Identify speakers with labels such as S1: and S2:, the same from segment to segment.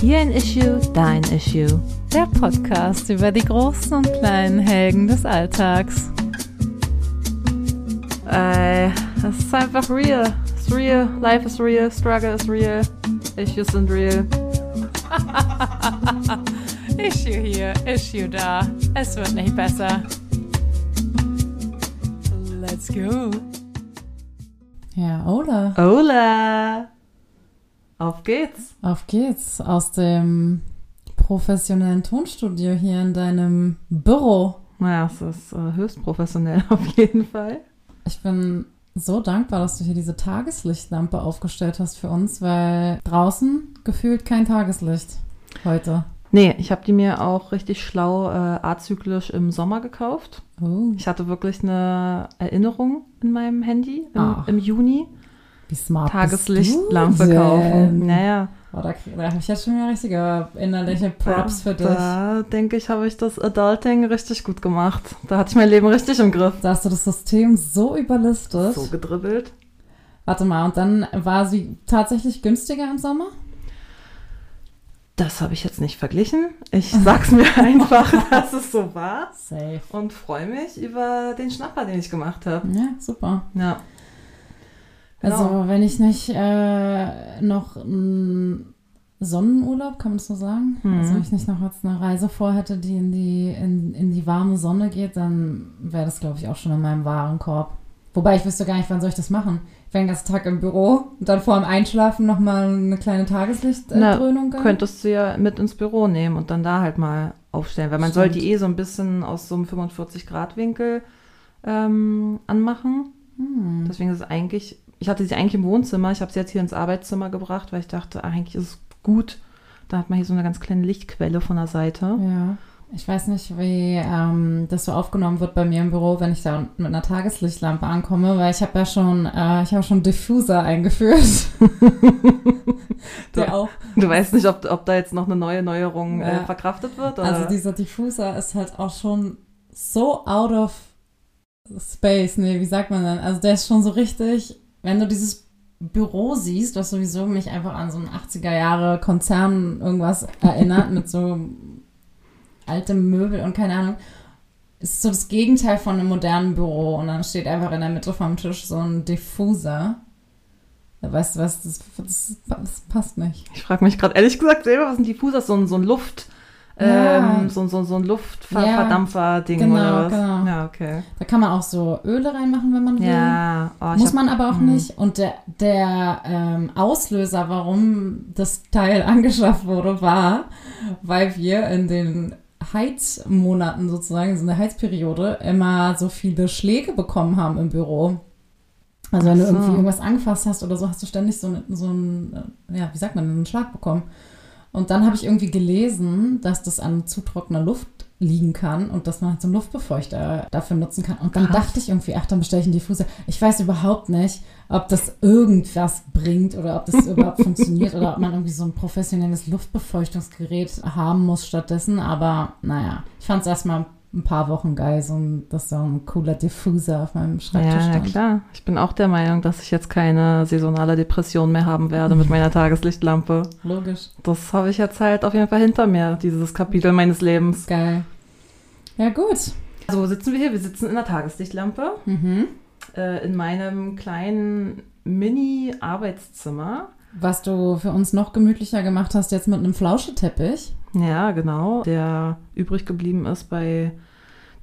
S1: Hier ein Issue, dein Issue. Der Podcast über die großen und kleinen Helden des Alltags. Ey, es ist einfach real. It's real. Life is real. Struggle is real. Issues sind real. Issue hier, Issue da. Es wird nicht besser. Let's go.
S2: Ja, oder?
S1: Hola. Auf geht's.
S2: Auf geht's aus dem professionellen Tonstudio hier in deinem Büro.
S1: Naja, es ist äh, höchst professionell auf jeden Fall.
S2: Ich bin so dankbar, dass du hier diese Tageslichtlampe aufgestellt hast für uns, weil draußen gefühlt kein Tageslicht heute.
S1: Nee, ich habe die mir auch richtig schlau äh, azyklisch im Sommer gekauft.
S2: Oh,
S1: Ich hatte wirklich eine Erinnerung in meinem Handy im,
S2: Ach.
S1: im Juni.
S2: Wie smart
S1: Tageslichtlampe
S2: bist du
S1: kaufen.
S2: denn?
S1: Naja,
S2: Oh, da da habe ich jetzt schon wieder richtige innerliche Props für dich.
S1: da denke ich, habe ich das Adulting richtig gut gemacht. Da hatte ich mein Leben richtig im Griff.
S2: Da hast du das System so überlistet.
S1: So gedribbelt.
S2: Warte mal, und dann war sie tatsächlich günstiger im Sommer?
S1: Das habe ich jetzt nicht verglichen. Ich sag's mir einfach, dass es so war.
S2: Safe.
S1: Und freue mich über den Schnapper, den ich gemacht habe.
S2: Ja, super.
S1: Ja. Genau.
S2: Also, wenn ich nicht äh, noch einen Sonnenurlaub, kann man das so sagen?
S1: Mhm.
S2: Also, wenn ich nicht noch jetzt eine Reise vorhätte, die in die, in, in die warme Sonne geht, dann wäre das, glaube ich, auch schon in meinem Warenkorb. Wobei ich wüsste gar nicht, wann soll ich das machen? Ich wäre den ganzen Tag im Büro und dann vor dem Einschlafen nochmal eine kleine Tageslichtdröhnung?
S1: Könntest du ja mit ins Büro nehmen und dann da halt mal aufstellen, weil man soll
S2: Stimmt.
S1: die eh so ein bisschen aus so einem 45-Grad-Winkel ähm, anmachen.
S2: Hm.
S1: Deswegen ist es eigentlich, ich hatte sie eigentlich im Wohnzimmer, ich habe sie jetzt hier ins Arbeitszimmer gebracht, weil ich dachte, eigentlich ist es gut. Da hat man hier so eine ganz kleine Lichtquelle von der Seite.
S2: Ja. Ich weiß nicht, wie ähm, das so aufgenommen wird bei mir im Büro, wenn ich da mit einer Tageslichtlampe ankomme, weil ich habe ja schon, äh, ich habe schon Diffuser eingeführt. Der auch.
S1: Du weißt nicht, ob, ob da jetzt noch eine neue Neuerung äh,
S2: Ja.
S1: verkraftet wird? Oder?
S2: Also dieser Diffuser ist halt auch schon so out of space. Nee, wie sagt man denn? Also der ist schon so richtig, wenn du dieses Büro siehst, was sowieso mich einfach an so einen 80er Jahre Konzern irgendwas erinnert, mit so altem Möbel und keine Ahnung. Ist so das Gegenteil von einem modernen Büro und dann steht einfach in der Mitte vom Tisch so ein Diffuser. Weißt du was, das, das, das passt nicht.
S1: Ich frage mich gerade ehrlich gesagt selber, was ein Diffuser ist, so ein, so ein Luft,
S2: Ja.
S1: ähm, so, so, so ein
S2: Ja,
S1: Luftverdampfer-Ding
S2: genau,
S1: oder was?
S2: genau.
S1: Ja, okay.
S2: Da kann man auch so Öle reinmachen, wenn man will.
S1: Ja, oh,
S2: Muss
S1: hab-
S2: man aber auch
S1: Mhm.
S2: nicht. Und der, der ähm, Auslöser, warum das Teil angeschafft wurde, war, weil wir in den Heizmonaten sozusagen, so in der Heizperiode, immer so viele Schläge bekommen haben im Büro. Also wenn
S1: Ach
S2: du
S1: so.
S2: irgendwie irgendwas angefasst hast oder so, hast du ständig so, einen- so einen, äh, ja, wie sagt man, einen Schlag bekommen. Und dann habe ich irgendwie gelesen, dass das an zu trockener Luft liegen kann und dass man halt so einen Luftbefeuchter dafür nutzen kann. Und dann
S1: Krass.
S2: dachte ich irgendwie, ach, dann bestelle ich einen Diffuser. Ich weiß überhaupt nicht, ob das irgendwas bringt oder ob das überhaupt funktioniert oder ob man irgendwie so ein professionelles Luftbefeuchtungsgerät haben muss stattdessen. Aber naja, ich fand es erstmal ein paar Wochen geil, so ein, dass so ein cooler Diffuser auf meinem Schreibtisch
S1: Ja, ja,
S2: stand.
S1: klar. Ich bin auch der Meinung, dass ich jetzt keine saisonale Depression mehr haben werde mit meiner Tageslichtlampe.
S2: Logisch.
S1: Das habe ich jetzt halt auf jeden Fall hinter mir, dieses Kapitel meines Lebens.
S2: Geil. Ja, gut.
S1: Also wo sitzen wir hier? Wir sitzen in der Tageslichtlampe
S2: Mhm.
S1: äh, in meinem kleinen Mini-Arbeitszimmer.
S2: Was du für uns noch gemütlicher gemacht hast, jetzt mit einem Flauscheteppich.
S1: Ja, genau. Der übrig geblieben ist bei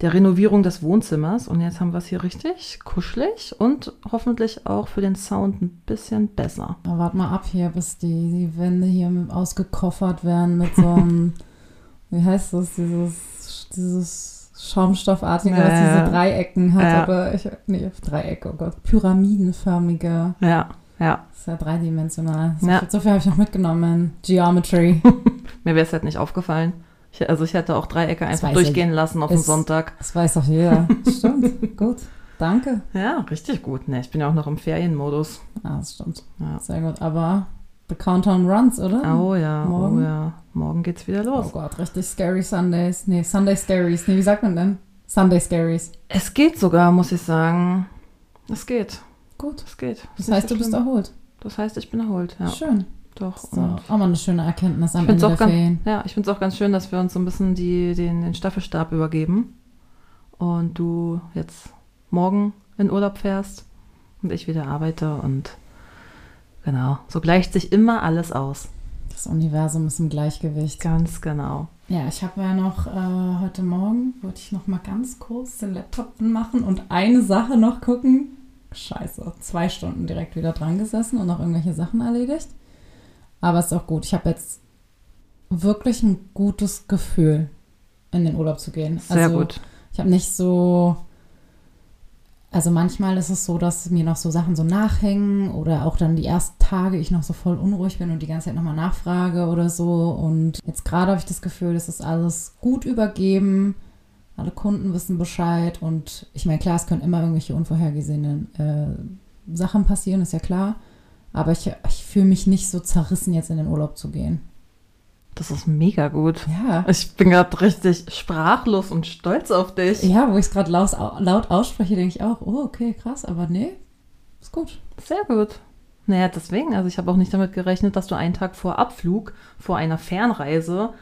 S1: der Renovierung des Wohnzimmers. Und jetzt haben wir es hier richtig kuschelig und hoffentlich auch für den Sound ein bisschen besser.
S2: Na, wart mal ab hier, bis die, die Wände hier ausgekoffert werden mit so einem, wie heißt das, dieses, dieses Schaumstoffartige,
S1: Ja,
S2: was diese Dreiecken hat.
S1: Ja.
S2: Aber ich, nee, Dreiecke, oh Gott, pyramidenförmige.
S1: Ja, ja.
S2: Das ist ja dreidimensional. So,
S1: Ja.
S2: viel, so viel habe ich noch mitgenommen Geometry.
S1: Mir wäre es halt nicht aufgefallen. Ich, also ich hätte auch Dreiecke einfach durchgehen lassen auf
S2: Ist-
S1: Sonntag.
S2: Das weiß doch jeder. Stimmt, gut. Danke.
S1: Ja, richtig gut. Ne, ich bin ja auch noch im Ferienmodus.
S2: Ah, das stimmt.
S1: Ja.
S2: Sehr gut. Aber the countdown runs, oder?
S1: Oh ja,
S2: Morgen?
S1: oh ja. Morgen geht's wieder
S2: Oh
S1: los.
S2: Gott, richtig scary Sundays. Nee, Sunday Scaries. Nee, wie sagt man denn? Sunday Scaries.
S1: Es geht sogar, muss ich sagen. Es geht.
S2: Gut.
S1: Es geht.
S2: Das
S1: nicht
S2: heißt, du bist
S1: schlimm.
S2: erholt.
S1: Das heißt, ich bin erholt, ja.
S2: Schön.
S1: Doch.
S2: So, auch mal eine schöne Erkenntnis am Ende der
S1: ganz,
S2: Ferien.
S1: Ja, ich finde es auch ganz schön, dass wir uns so ein bisschen die, den, den Staffelstab übergeben. Und du jetzt morgen in Urlaub fährst und ich wieder arbeite und genau, so gleicht sich immer alles aus.
S2: Das Universum ist im Gleichgewicht.
S1: Ganz genau.
S2: Ja, ich habe ja noch äh, heute Morgen, wollte ich noch mal ganz kurz den Laptop machen und eine Sache noch gucken. Scheiße, zwei Stunden direkt wieder dran gesessen und noch irgendwelche Sachen erledigt. Aber ist auch gut. Ich habe jetzt wirklich ein gutes Gefühl, in den Urlaub zu gehen.
S1: Sehr
S2: also,
S1: gut.
S2: Ich habe nicht so. Also manchmal ist es so, dass mir noch so Sachen so nachhängen oder auch dann die ersten Tage ich noch so voll unruhig bin und die ganze Zeit nochmal nachfrage oder so. Und jetzt gerade habe ich das Gefühl, das ist alles gut übergeben. Alle Kunden wissen Bescheid und ich meine, klar, es können immer irgendwelche unvorhergesehenen äh, Sachen passieren, ist ja klar. Aber ich, ich fühle mich nicht so zerrissen, jetzt in den Urlaub zu gehen.
S1: Das ist mega gut.
S2: Ja.
S1: Ich bin gerade richtig sprachlos und stolz auf dich.
S2: Ja, wo ich es gerade laut, laut ausspreche, denke ich auch, oh, okay, krass, aber nee, ist gut.
S1: Sehr gut. Naja, deswegen, also ich habe auch nicht damit gerechnet, dass du einen Tag vor Abflug, vor einer Fernreise,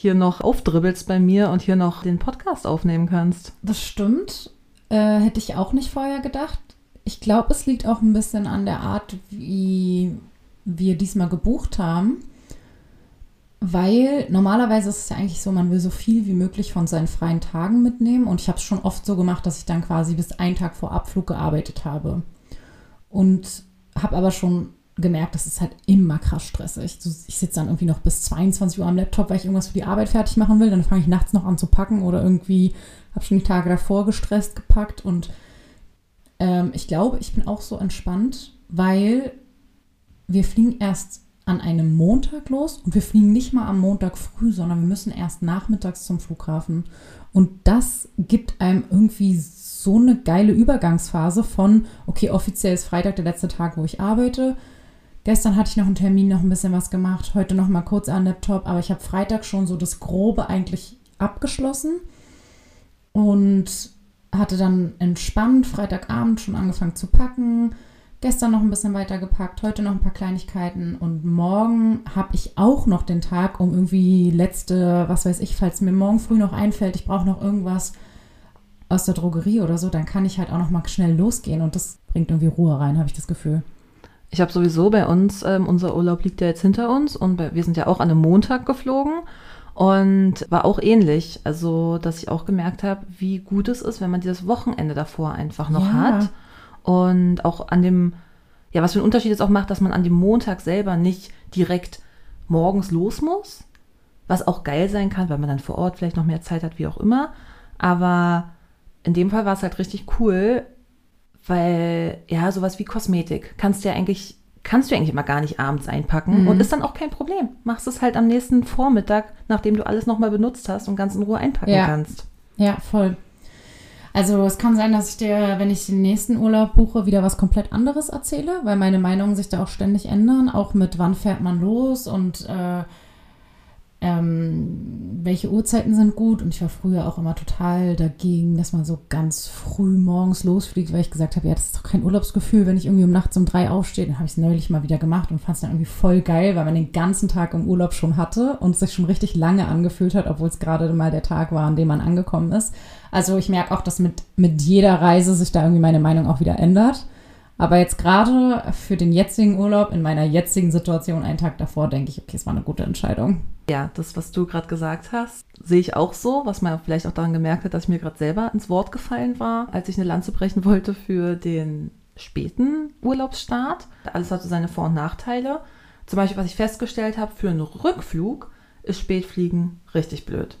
S1: hier noch aufdribbelst bei mir und hier noch den Podcast aufnehmen kannst.
S2: Das stimmt. Äh, hätte ich auch nicht vorher gedacht. Ich glaube, es liegt auch ein bisschen an der Art, wie wir diesmal gebucht haben. Weil normalerweise ist es ja eigentlich so, man will so viel wie möglich von seinen freien Tagen mitnehmen. Und ich habe es schon oft so gemacht, dass ich dann quasi bis einen Tag vor Abflug gearbeitet habe. Und habe aber schon gemerkt, das ist halt immer krass stressig. Ich sitze dann irgendwie noch bis 22 Uhr am Laptop, weil ich irgendwas für die Arbeit fertig machen will. Dann fange ich nachts noch an zu packen oder irgendwie habe schon die Tage davor gestresst gepackt. Und ähm, ich glaube, ich bin auch so entspannt, weil wir fliegen erst an einem Montag los und wir fliegen nicht mal am Montag früh, sondern wir müssen erst nachmittags zum Flughafen. Und das gibt einem irgendwie so eine geile Übergangsphase von, okay, offiziell ist Freitag der letzte Tag, wo ich arbeite. Gestern hatte ich noch einen Termin, noch ein bisschen was gemacht, heute noch mal kurz an Laptop, aber ich habe Freitag schon so das Grobe eigentlich abgeschlossen und hatte dann entspannt Freitagabend schon angefangen zu packen, Gestern noch ein bisschen weiter gepackt, heute noch ein paar Kleinigkeiten und morgen habe ich auch noch den Tag, um irgendwie letzte, was weiß ich, falls mir morgen früh noch einfällt, ich brauche noch irgendwas aus der Drogerie oder so, dann kann ich halt auch noch mal schnell losgehen und das bringt irgendwie Ruhe rein, habe ich das Gefühl.
S1: Ich habe sowieso bei uns, ähm, unser Urlaub liegt ja jetzt hinter uns und bei, wir sind ja auch an einem Montag geflogen und war auch ähnlich. Also, dass ich auch gemerkt habe, wie gut es ist, wenn man dieses Wochenende davor einfach noch
S2: Ja.
S1: hat. Und auch an dem, ja, was für einen Unterschied es auch macht, dass man an dem Montag selber nicht direkt morgens los muss, was auch geil sein kann, weil man dann vor Ort vielleicht noch mehr Zeit hat, wie auch immer. Aber in dem Fall war es halt richtig cool, weil, ja, sowas wie Kosmetik kannst du ja eigentlich, kannst du eigentlich immer gar nicht abends einpacken
S2: Mhm.
S1: und ist dann auch kein Problem. Machst es halt am nächsten Vormittag, nachdem du alles nochmal benutzt hast und ganz in Ruhe einpacken
S2: Ja.
S1: kannst.
S2: Ja, voll. Also es kann sein, dass ich dir, wenn ich den nächsten Urlaub buche, wieder was komplett anderes erzähle, weil meine Meinungen sich da auch ständig ändern, auch mit wann fährt man los und äh, ähm, welche Uhrzeiten sind gut. Und ich war früher auch immer total dagegen, dass man so ganz früh morgens losfliegt, weil ich gesagt habe, ja, das ist doch kein Urlaubsgefühl, wenn ich irgendwie um nachts um drei aufstehe. Dann habe ich es neulich mal wieder gemacht und fand es dann irgendwie voll geil, weil man den ganzen Tag im Urlaub schon hatte und es sich schon richtig lange angefühlt hat, obwohl es gerade mal der Tag war, an dem man angekommen ist. Also ich merke auch, dass mit, mit jeder Reise sich da irgendwie meine Meinung auch wieder ändert. Aber jetzt gerade für den jetzigen Urlaub, in meiner jetzigen Situation, einen Tag davor, denke ich, okay, es war eine gute Entscheidung.
S1: Ja, das, was du gerade gesagt hast, sehe ich auch so, was man vielleicht auch daran gemerkt hat, dass ich mir gerade selber ins Wort gefallen war, als ich eine Lanze brechen wollte für den späten Urlaubsstart. Alles hatte seine Vor- und Nachteile. Zum Beispiel, was ich festgestellt habe, für einen Rückflug ist Spätfliegen richtig blöd.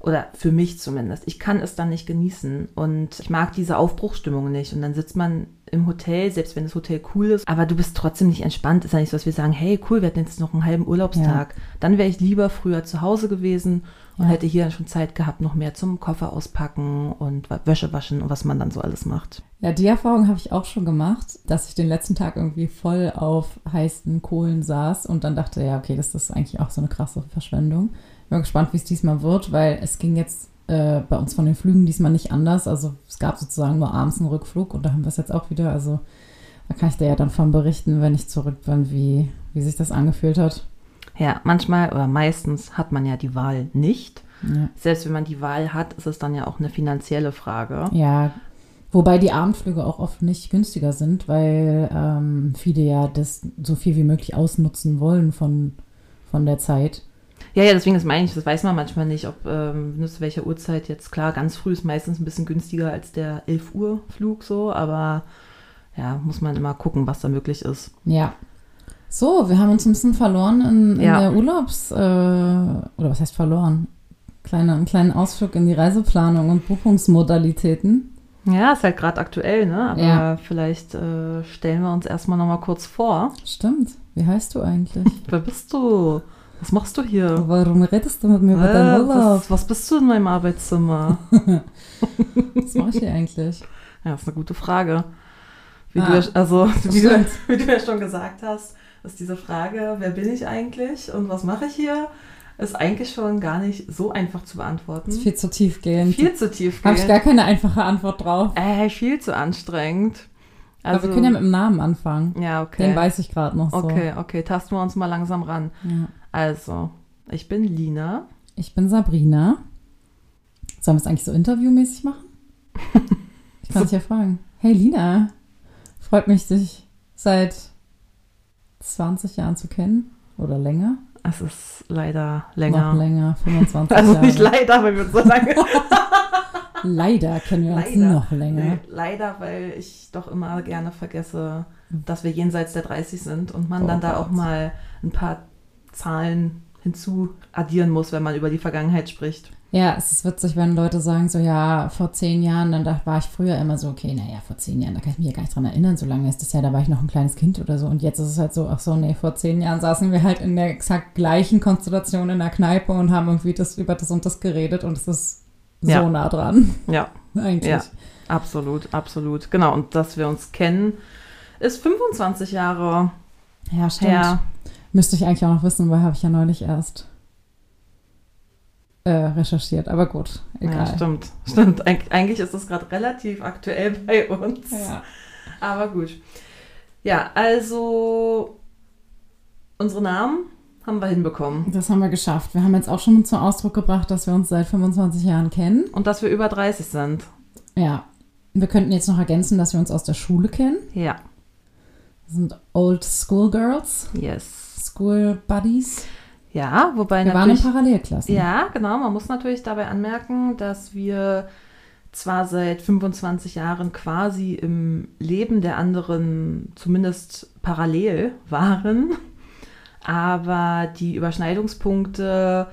S1: Oder für mich zumindest. Ich kann es dann nicht genießen und ich mag diese Aufbruchsstimmung nicht. Und dann sitzt man im Hotel, selbst wenn das Hotel cool ist, aber du bist trotzdem nicht entspannt. Ist ja nicht so, dass wir sagen, hey, cool, wir hatten jetzt noch einen halben Urlaubstag. Dann wäre ich lieber früher zu Hause gewesen und
S2: Ja.
S1: hätte hier schon Zeit gehabt, noch mehr zum Koffer auspacken und Wäsche waschen und was man dann so alles macht.
S2: Ja, die Erfahrung habe ich auch schon gemacht, dass ich den letzten Tag irgendwie voll auf heißen Kohlen saß und dann dachte, ja, okay, das ist eigentlich auch so eine krasse Verschwendung. Ich bin gespannt, wie es diesmal wird, weil es ging jetzt äh, bei uns von den Flügen diesmal nicht anders. Also es gab sozusagen nur abends einen Rückflug und da haben wir es jetzt auch wieder. Also da kann ich dir ja dann von berichten, wenn ich zurück bin, wie wie sich das angefühlt hat.
S1: Ja, manchmal oder meistens hat man ja die Wahl nicht.
S2: Ja.
S1: Selbst wenn man die Wahl hat, ist es dann ja auch eine finanzielle Frage.
S2: Ja, wobei die Abendflüge auch oft nicht günstiger sind, weil ähm, viele ja das so viel wie möglich ausnutzen wollen von, von der Zeit.
S1: Ja, ja, deswegen ist meine ich, das weiß man manchmal nicht, ob ähm, zu welcher Uhrzeit jetzt. Klar, ganz früh ist meistens ein bisschen günstiger als der 11 Uhr Flug so, aber ja, muss man immer gucken, was da möglich ist.
S2: Ja. So, wir haben uns ein bisschen verloren in, in
S1: Ja.
S2: der Urlaubs- äh, oder was heißt verloren? Kleine, einen kleinen Ausflug in die Reiseplanung und Buchungsmodalitäten.
S1: Ja, ist halt gerade aktuell, ne? Aber
S2: Ja.
S1: vielleicht äh, stellen wir uns erstmal nochmal kurz vor.
S2: Stimmt. Wie heißt du eigentlich?
S1: Wer bist du? Was machst du hier?
S2: Warum redest du mit mir über deinen Urlaub?
S1: was, was bist du in meinem Arbeitszimmer?
S2: Was mache ich hier eigentlich?
S1: Ja, ist eine gute Frage. Wie,
S2: Ah,
S1: du, ja- also, wie, du, wie du ja schon gesagt hast, ist diese Frage, wer bin ich eigentlich und was mache ich hier, ist eigentlich schon gar nicht so einfach zu beantworten.
S2: Das ist viel zu tiefgehend.
S1: Viel zu tief
S2: Habe ich gar keine einfache Antwort drauf.
S1: äh, viel zu anstrengend.
S2: Aber wir können ja mit dem Namen anfangen.
S1: ja, okay.
S2: Den weiß ich gerade noch so.
S1: Okay, okay, tasten wir uns mal langsam ran.
S2: Ja.
S1: Also, ich bin Lina.
S2: Ich bin Sabrina. Sollen wir es eigentlich so interviewmäßig machen? Ich kann dich ja fragen. Hey Lina, freut mich, dich seit 20 Jahren zu kennen. Oder länger?
S1: Es ist leider länger.
S2: Noch länger, 25
S1: Also
S2: Jahre.
S1: nicht leider, weil wir uns so lange.
S2: Leider kennen wir uns
S1: Leider.
S2: noch länger.
S1: Nee, leider, weil ich doch immer gerne vergesse, dass wir jenseits der 30 sind und man
S2: Oh
S1: dann da
S2: Gott.
S1: auch mal ein paar Zahlen hinzu addieren muss, wenn man über die Vergangenheit spricht.
S2: Ja, es ist witzig, wenn Leute sagen, so ja, vor zehn Jahren, dann da war ich früher immer so, okay, naja, vor zehn Jahren, da kann ich mich ja gar nicht dran erinnern, so lange ist das ja, da war ich noch ein kleines Kind oder so. Und jetzt ist es halt so, ach so, nee, vor zehn Jahren saßen wir halt in der exakt gleichen Konstellation in der Kneipe und haben irgendwie das über das und das geredet und es ist so
S1: Ja.
S2: nah dran,
S1: Ja,
S2: eigentlich.
S1: Ja. absolut, absolut. Genau, und dass wir uns kennen, ist 25 Jahre
S2: Ja, stimmt.
S1: her.
S2: Müsste ich eigentlich auch noch wissen, weil habe ich ja neulich erst äh, recherchiert. Aber gut,
S1: Ja,
S2: egal.
S1: stimmt, stimmt. Eig eigentlich ist das gerade relativ aktuell bei uns.
S2: Ja.
S1: Aber gut. Ja, also unsere Namen haben wir hinbekommen.
S2: Das haben wir geschafft. Wir haben jetzt auch schon zum Ausdruck gebracht, dass wir uns seit 25 Jahren kennen.
S1: Und dass wir über 30 sind.
S2: Ja. Wir könnten jetzt noch ergänzen, dass wir uns aus der Schule kennen.
S1: Ja,
S2: Wir sind Old School Girls,
S1: yes.
S2: School Buddies.
S1: Ja, wobei
S2: Wir waren in
S1: natürlich.
S2: Parallelklassen.
S1: Ja, genau. Man muss natürlich dabei anmerken, dass wir zwar seit 25 Jahren quasi im Leben der anderen zumindest parallel waren, aber die Überschneidungspunkte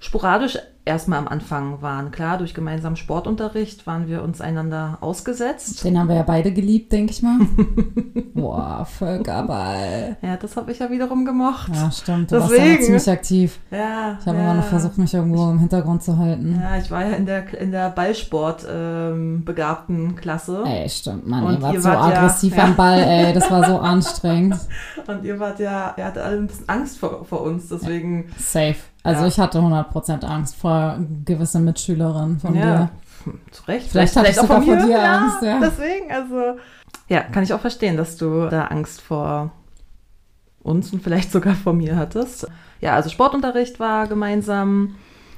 S1: sporadisch erstmal am Anfang waren. Klar, durch gemeinsamen Sportunterricht waren wir uns einander ausgesetzt.
S2: Den haben wir ja beide geliebt, denke ich mal. Boah, Völkerball.
S1: Ja, das habe ich ja wiederum gemocht.
S2: Ja, stimmt. Du warst ja
S1: Deswegen.
S2: ziemlich aktiv.
S1: Ja,
S2: Ich habe
S1: ja.
S2: immer noch versucht, mich irgendwo im Hintergrund zu halten.
S1: Ja, ich war ja in der, in der Ballsport ähm, begabten Klasse.
S2: Ey, stimmt, Mann.
S1: Und
S2: ihr wart
S1: ihr
S2: so
S1: ja-
S2: aggressiv
S1: ja.
S2: am Ball, ey. Das war so anstrengend.
S1: Und ihr wart ja, ihr hattet alle ein bisschen Angst vor, vor uns, deswegen.
S2: Safe. Also
S1: Ja.
S2: ich hatte 100% Angst vor gewissen Mitschülerinnen von
S1: Ja,
S2: dir.
S1: zu Recht.
S2: Vielleicht hatte ich
S1: auch von
S2: vor
S1: mir.
S2: dir Angst, ja.
S1: Deswegen, also. Ja, kann ich auch verstehen, dass du da Angst vor uns und vielleicht sogar vor mir hattest. Ja, also Sportunterricht war gemeinsam.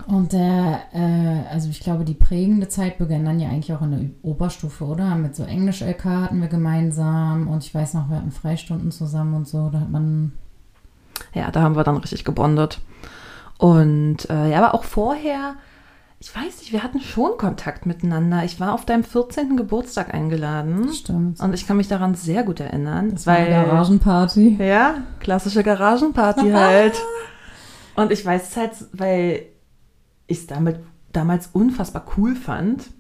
S2: Und der, äh, also ich glaube, die prägende Zeit begann dann ja eigentlich auch in der Oberstufe, oder? Mit so Englisch-LK hatten wir gemeinsam und ich weiß noch, wir hatten Freistunden zusammen und so. Da hat man,
S1: Ja, da haben wir dann richtig gebondet. Und äh, ja, aber auch vorher, ich weiß nicht, wir hatten schon Kontakt miteinander. Ich war auf deinem 14. Geburtstag eingeladen.
S2: stimmt.
S1: Und ich kann mich daran sehr gut erinnern,
S2: Das war
S1: weil
S2: eine Garagenparty.
S1: ja, klassische Garagenparty halt. Und ich weiß es halt, weil ich es damit damals unfassbar cool fand,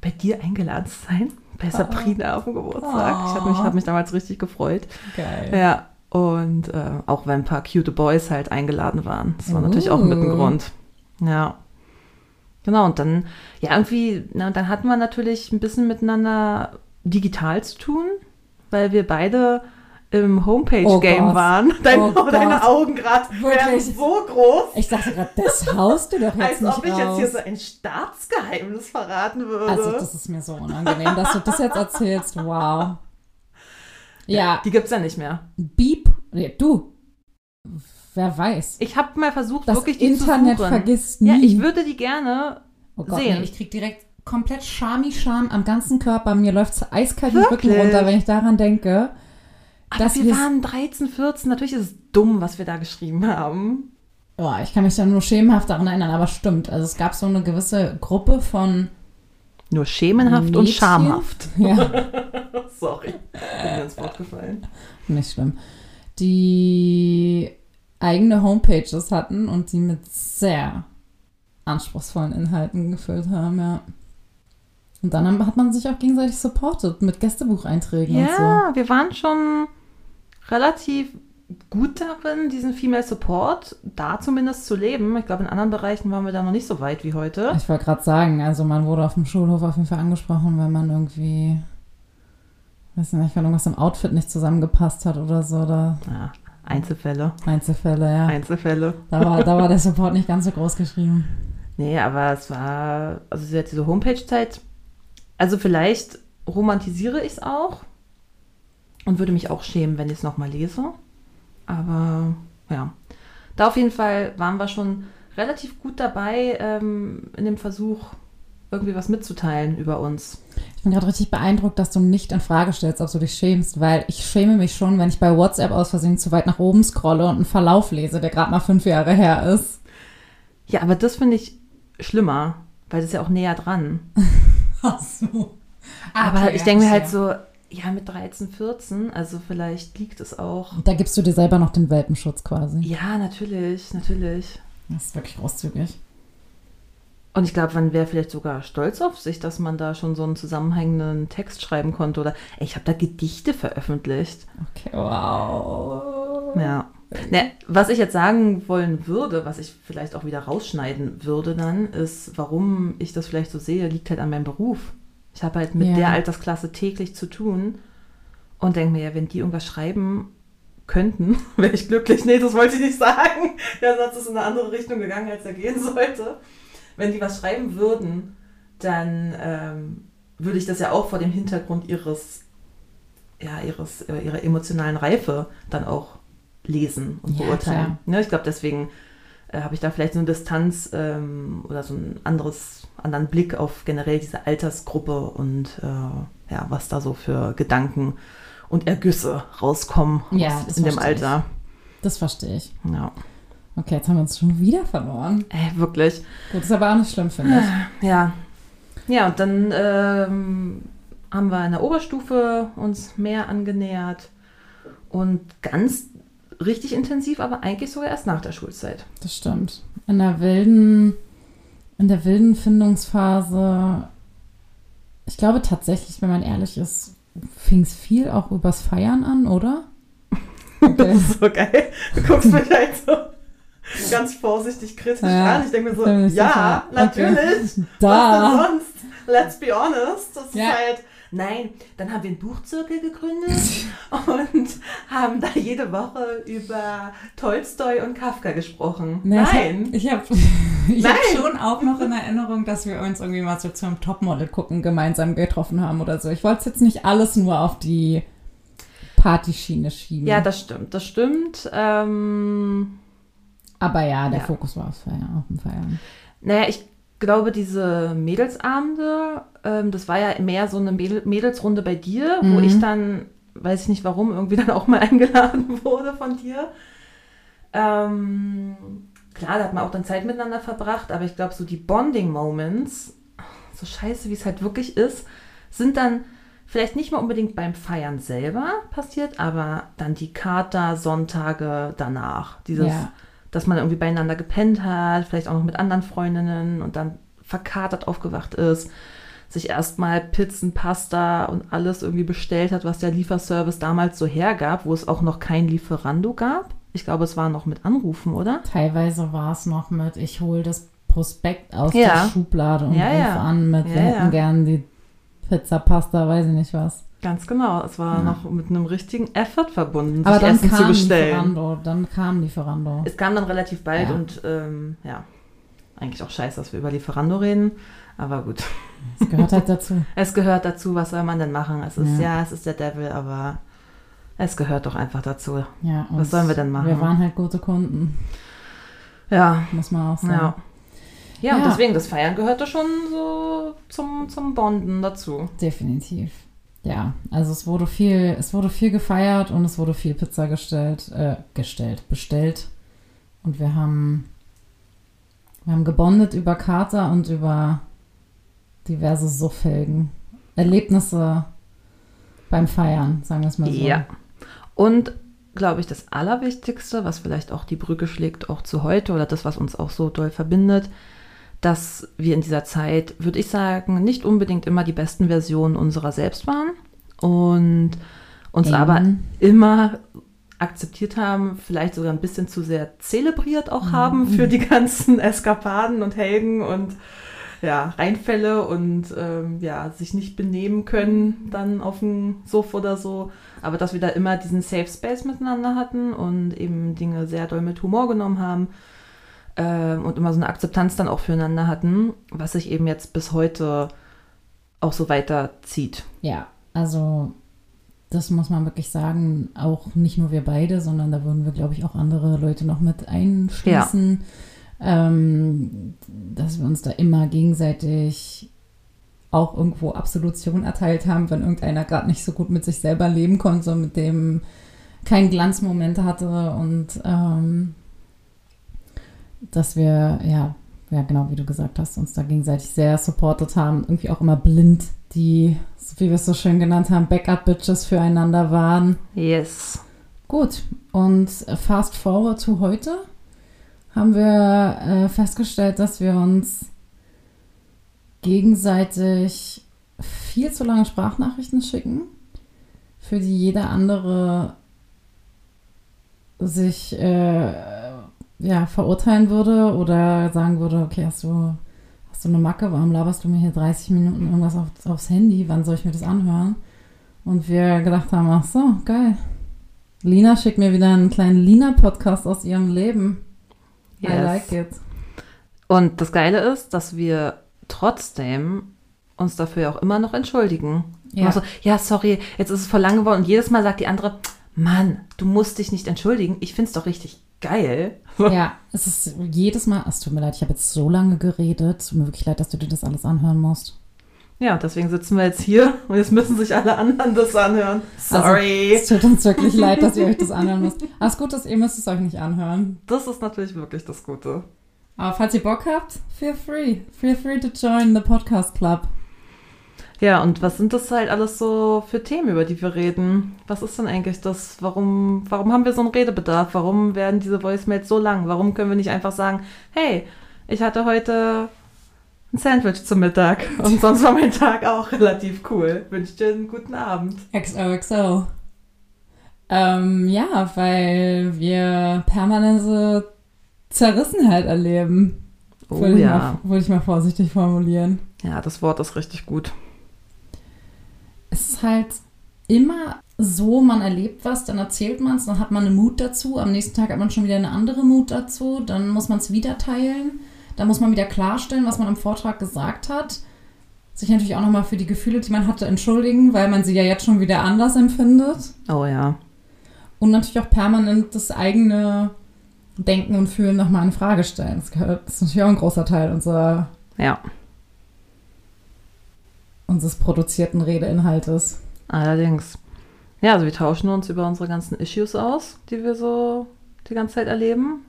S1: bei dir eingeladen zu sein, bei Sabrina auf dem Geburtstag. Ich habe mich, hab mich damals richtig gefreut.
S2: Geil.
S1: Ja, und äh, auch wenn ein paar cute Boys halt eingeladen waren. Das war natürlich auch mit ein
S2: Uh.
S1: Grund. Ja. Genau, und dann, ja, irgendwie, na, dann hatten wir natürlich ein bisschen miteinander digital zu tun, weil wir beide im Homepage-Game
S2: Oh
S1: waren. Dein,
S2: Oh
S1: deine. Augen gerade werden
S2: Wirklich?
S1: so groß,
S2: Ich dachte gerade, das haust du doch jetzt
S1: als
S2: nicht
S1: ob ich
S2: raus.
S1: jetzt hier so ein Staatsgeheimnis verraten würde.
S2: Also das ist mir so unangenehm, dass du das jetzt erzählst. Wow. Ja,
S1: Die gibt's ja nicht mehr.
S2: Beep. Nee, du. wer weiß.
S1: Ich habe mal versucht,
S2: Das
S1: wirklich die
S2: Internet
S1: zu suchen.
S2: vergisst nie.
S1: Ja, ich würde die gerne
S2: oh Gott,
S1: sehen.
S2: nee, ich krieg direkt komplett Schami-Scham am ganzen Körper. Mir läuft's eiskalt den Rücken runter, wenn ich daran denke.
S1: Aber
S2: dass
S1: wir waren 13, 14. Natürlich ist es dumm, was wir da geschrieben haben.
S2: Oh, ich kann mich da nur schemenhaft daran erinnern, aber stimmt. Also es gab so eine gewisse Gruppe von,
S1: Nur schemenhaft und
S2: Mädchen?
S1: schamhaft.
S2: ja,
S1: Sorry. Bin mir ins Wort gefallen.
S2: nicht schlimm, die eigene Homepages hatten und die mit sehr anspruchsvollen Inhalten gefüllt haben, ja. Und dann hat man sich auch gegenseitig supportet mit Gästebucheinträgen und so.
S1: Ja, wir waren schon relativ gut darin, diesen Female Support da zumindest zu leben. Ich glaube, in anderen Bereichen waren wir da noch nicht so weit wie heute.
S2: Ich wollte gerade sagen, also man wurde auf dem Schulhof auf jeden Fall angesprochen, wenn man irgendwie, weiß nicht, wenn irgendwas im Outfit nicht zusammengepasst hat oder so, oder
S1: Ja, Einzelfälle.
S2: Einzelfälle, ja.
S1: Einzelfälle.
S2: Da war, da war der Support nicht ganz so groß geschrieben.
S1: Nee, aber es war, also jetzt diese Homepage-Zeit, also vielleicht romantisiere ich es auch und würde mich auch schämen, wenn ich es nochmal lese. Aber ja, da auf jeden Fall waren wir schon relativ gut dabei ähm, in dem Versuch, irgendwie was mitzuteilen über uns.
S2: Ich bin gerade richtig beeindruckt, dass du nicht in Frage stellst, ob du dich schämst, weil ich schäme mich schon, wenn ich bei WhatsApp aus Versehen zu weit nach oben scrolle und einen Verlauf lese, der gerade mal fünf Jahre her ist.
S1: Ja, aber das finde ich schlimmer, weil das ist ja auch näher dran.
S2: Ach so.
S1: aber ich denke mir halt so, ja, mit 13, 14, also vielleicht liegt es auch.
S2: Da gibst du dir selber noch den Welpenschutz quasi.
S1: Ja, natürlich, natürlich.
S2: Das ist wirklich großzügig.
S1: Und ich glaube, man wäre vielleicht sogar stolz auf sich, dass man da schon so einen zusammenhängenden Text schreiben konnte. Oder ey, ich habe da Gedichte veröffentlicht.
S2: Okay, wow.
S1: Ja. Ne, was ich jetzt sagen wollen würde, was ich vielleicht auch wieder rausschneiden würde dann, ist, warum ich das vielleicht so sehe, liegt halt an meinem Beruf. Ich habe halt mit
S2: Ja.
S1: der Altersklasse täglich zu tun und denke mir, ja, wenn die irgendwas schreiben könnten, wäre ich glücklich. Nee, das wollte ich nicht sagen. Der Satz ist in eine andere Richtung gegangen, als er gehen sollte. Wenn die was schreiben würden, dann ähm, würde ich das ja auch vor dem Hintergrund ihres, ja, ihres, äh, ihrer emotionalen Reife dann auch lesen und
S2: Ja,
S1: beurteilen. Ne, ich glaube, deswegen äh, habe ich da vielleicht so eine Distanz ähm, oder so ein anderes, anderen Blick auf generell diese Altersgruppe und äh, ja, was da so für Gedanken und Ergüsse rauskommen
S2: Ja,
S1: aus- in dem
S2: verstehe ich.
S1: Alter.
S2: Das verstehe ich.
S1: Ja,
S2: Okay, jetzt haben wir uns schon wieder verloren.
S1: äh, wirklich.
S2: Gut, ist aber auch nicht schlimm, finde ich.
S1: Ja. Ja, und dann ähm, haben wir in der Oberstufe uns mehr angenähert und ganz richtig intensiv, aber eigentlich sogar erst nach der Schulzeit.
S2: Das stimmt. In der wilden, in der wilden Findungsphase, ich glaube tatsächlich, wenn man ehrlich ist, fing es viel auch übers Feiern an, oder?
S1: Das
S2: Okay.
S1: ist so geil. Du guckst mich halt so ganz vorsichtig kritisch
S2: Ja,
S1: an. Ich denke mir so, ja.
S2: Okay.
S1: natürlich.
S2: Da.
S1: Was denn sonst? Let's be honest. Das
S2: Ja.
S1: ist halt. Nein, dann haben wir einen Buchzirkel gegründet und haben da jede Woche über Tolstoi und Kafka gesprochen.
S2: Na,
S1: Nein.
S2: Ich habe ich hab
S1: Nein.
S2: schon auch noch in Erinnerung, dass wir uns irgendwie mal so zum Topmodel gucken gemeinsam getroffen haben oder so. Ich wollte es jetzt nicht alles nur auf die Partyschiene schieben.
S1: Ja, das stimmt, das stimmt. Ähm,
S2: Aber ja, der
S1: Ja.
S2: Fokus war aufs Feiern, auf dem Feiern.
S1: naja, ich glaube, diese Mädelsabende, ähm, das war ja mehr so eine Mädel Mädelsrunde bei dir, wo
S2: Mhm.
S1: ich dann, weiß ich nicht warum, irgendwie dann auch mal eingeladen wurde von dir. Ähm, klar, da hat man auch dann Zeit miteinander verbracht, aber ich glaube, so die Bonding-Moments, so scheiße, wie es halt wirklich ist, sind dann vielleicht nicht mal unbedingt beim Feiern selber passiert, aber dann die Kater Sonntage danach. Dieses,
S2: Ja.
S1: Dass man irgendwie beieinander gepennt hat, vielleicht auch noch mit anderen Freundinnen und dann verkatert aufgewacht ist, sich erstmal Pizzen, Pasta und alles irgendwie bestellt hat, was der Lieferservice damals so hergab, wo es auch noch kein Lieferando gab. Ich glaube, es war noch mit Anrufen, oder?
S2: Teilweise war es noch mit, ich hole das Prospekt aus
S1: Ja.
S2: der Schublade und
S1: Ja,
S2: rufe
S1: ja.
S2: an mit, wir
S1: Ja,
S2: hätten
S1: ja.
S2: gern die Pizza, Pasta, weiß ich nicht was.
S1: Ganz genau. Es war
S2: Ja.
S1: noch mit einem richtigen Effort verbunden,
S2: Aber
S1: sich
S2: dann
S1: Essen zu
S2: kam
S1: bestellen.
S2: Lieferando, dann kam Lieferando.
S1: Es kam dann relativ bald
S2: Ja.
S1: und ähm, ja, eigentlich auch scheiße, dass wir über Lieferando reden. Aber gut,
S2: Das gehört halt dazu.
S1: es gehört dazu, was soll man denn machen? Es ist,
S2: Ja.
S1: ja, es ist der Devil, aber Es gehört doch einfach dazu.
S2: Ja,
S1: Was
S2: und
S1: sollen wir denn machen?
S2: Wir waren halt gute Kunden,
S1: Ja,
S2: muss man auch sagen.
S1: ja. Ja, und
S2: Ja.
S1: deswegen, das Feiern gehörte schon so zum, zum Bonden dazu.
S2: Definitiv. Ja, also es wurde viel, es wurde viel gefeiert und es wurde viel Pizza gestellt, äh, gestellt, bestellt. Und wir haben, wir haben gebondet über Kater und über diverse Suffhelgen. Erlebnisse beim Feiern, sagen wir es mal so.
S1: Ja. Und glaube ich, das Allerwichtigste, was vielleicht auch die Brücke schlägt, auch zu heute oder das, was uns auch so doll verbindet, dass wir in dieser Zeit, würde ich sagen, nicht unbedingt immer die besten Versionen unserer selbst waren und uns
S2: Amen.
S1: aber immer akzeptiert haben, vielleicht sogar ein bisschen zu sehr zelebriert auch haben für die ganzen Eskapaden und Helgen und ja, Reinfälle und ähm, ja, sich nicht benehmen können dann auf dem Sofa oder so. Aber dass wir da immer diesen Safe Space miteinander hatten und eben Dinge sehr doll mit Humor genommen haben ähm, und immer so eine Akzeptanz dann auch füreinander hatten, was sich eben jetzt bis heute auch so weiterzieht.
S2: Ja, also das muss man wirklich sagen, auch nicht nur wir beide, sondern da würden wir, glaube ich, auch andere Leute noch mit einschließen, ähm, dass wir uns da immer gegenseitig auch irgendwo Absolution erteilt haben, wenn irgendeiner gerade nicht so gut mit sich selber leben konnte, mit dem keinen Glanzmoment hatte und ähm, dass wir, ja, ja, genau wie du gesagt hast, uns da gegenseitig sehr supportet haben, irgendwie auch immer blind die, so wie wir es so schön genannt haben, Backup-Bitches füreinander waren.
S1: Yes.
S2: Gut, und fast forward to heute haben wir äh, festgestellt, dass wir uns gegenseitig viel zu lange Sprachnachrichten schicken, für die jeder andere sich äh, ja, verurteilen würde oder sagen würde, okay, hast du, hast du eine Macke, warum laberst du mir hier 30 Minuten irgendwas auf, aufs Handy, wann soll ich mir das anhören? Und wir gedacht haben, ach so, geil. Lina schickt mir wieder einen kleinen Lina-Podcast aus ihrem Leben. I
S1: Yes.
S2: like it.
S1: Und das Geile ist, dass wir trotzdem uns dafür auch immer noch entschuldigen.
S2: Ja.
S1: Ja. So, ja, sorry, jetzt ist es voll lang geworden. Und jedes Mal sagt die andere, Mann, du musst dich nicht entschuldigen. Ich find's doch richtig geil.
S2: Ja, es ist jedes Mal, es tut mir leid, ich habe jetzt so lange geredet. Es tut mir wirklich leid, dass du dir das alles anhören musst.
S1: Ja, deswegen sitzen wir jetzt hier und jetzt müssen sich alle anderen das anhören. Sorry.
S2: Also, es tut uns wirklich leid, dass ihr euch das anhören müsst. Aber es ist gut, dass ihr müsst es euch nicht anhören.
S1: das ist natürlich wirklich das Gute.
S2: Aber falls ihr Bock habt, feel free. Feel free to join the Podcast Club.
S1: Ja, und was sind das halt alles so für Themen, über die wir reden? Was ist denn eigentlich das? Warum, warum haben wir so einen Redebedarf? Warum werden diese Voicemails so lang? Warum können wir nicht einfach sagen, hey, ich hatte heute ein Sandwich zum Mittag und sonst war mein Tag auch relativ cool. Wünsche dir einen guten Abend.
S2: XOXO. Ähm, ja, weil wir permanente Zerrissenheit erleben.
S1: Oh
S2: Würde ich,
S1: ja.
S2: mal, würde ich mal vorsichtig formulieren.
S1: Ja, das Wort ist richtig gut.
S2: Es ist halt immer so, man erlebt was, dann erzählt man es, dann hat man eine Mut dazu. Am nächsten Tag hat man schon wieder eine andere Mut dazu. Dann muss man es wieder teilen. Dann muss man wieder klarstellen, was man im Vortrag gesagt hat. Sich natürlich auch nochmal für die Gefühle, die man hatte, entschuldigen, weil man sie ja jetzt schon wieder anders empfindet.
S1: Oh ja.
S2: Und natürlich auch permanent das eigene Denken und Fühlen nochmal in Frage stellen. Das, gehört, das ist natürlich auch ein großer Teil unserer,
S1: Ja,
S2: unseres produzierten Redeinhaltes.
S1: allerdings. Ja, also wir tauschen uns über unsere ganzen Issues aus, die wir so die ganze Zeit erleben,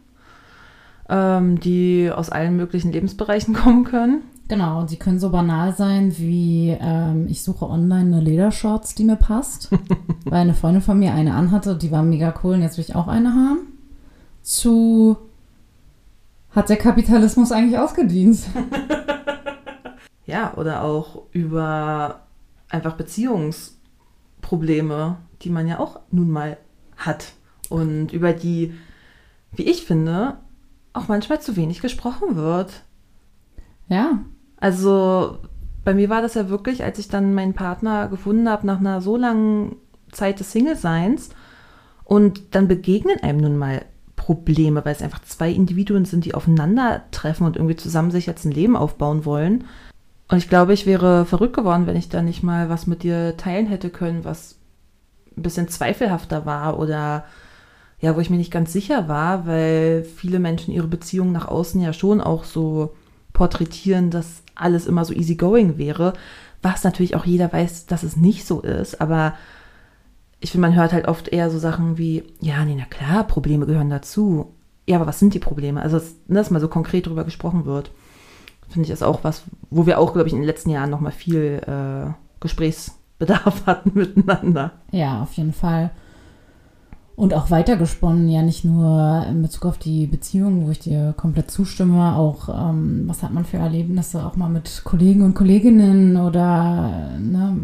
S1: ähm, die aus allen möglichen Lebensbereichen kommen können.
S2: Genau, und die können so banal sein wie, ähm, ich suche online eine Ledershorts, die mir passt, weil eine Freundin von mir eine anhatte, die war mega cool und jetzt will ich auch eine haben. Zu, hat der Kapitalismus eigentlich ausgedient?
S1: Ja, oder auch über einfach Beziehungsprobleme, die man ja auch nun mal hat. Und über die, wie ich finde, auch manchmal zu wenig gesprochen wird.
S2: Ja,
S1: Also bei mir war das ja wirklich, als ich dann meinen Partner gefunden habe nach einer so langen Zeit des Single-Seins und dann begegnen einem nun mal Probleme, weil es einfach zwei Individuen sind, die aufeinandertreffen und irgendwie zusammen sich jetzt ein Leben aufbauen wollen. Und ich glaube, ich wäre verrückt geworden, wenn ich da nicht mal was mit dir teilen hätte können, was ein bisschen zweifelhafter war oder ja, wo ich mir nicht ganz sicher war, weil viele Menschen ihre Beziehungen nach außen ja schon auch so porträtieren, dass alles immer so easygoing wäre, was natürlich auch jeder weiß, dass es nicht so ist, aber ich finde, man hört halt oft eher so Sachen wie, ja, nee, na klar, Probleme gehören dazu. Ja, aber was sind die Probleme? Also, dass, ne, dass mal so konkret drüber gesprochen wird, finde ich ist auch was, wo wir auch, glaube ich, in den letzten Jahren nochmal viel äh, Gesprächsbedarf hatten miteinander.
S2: Ja, auf jeden Fall. Und auch weitergesponnen, ja nicht nur in Bezug auf die Beziehung, wo ich dir komplett zustimme, auch ähm, was hat man für Erlebnisse auch mal mit Kollegen und Kolleginnen oder ne,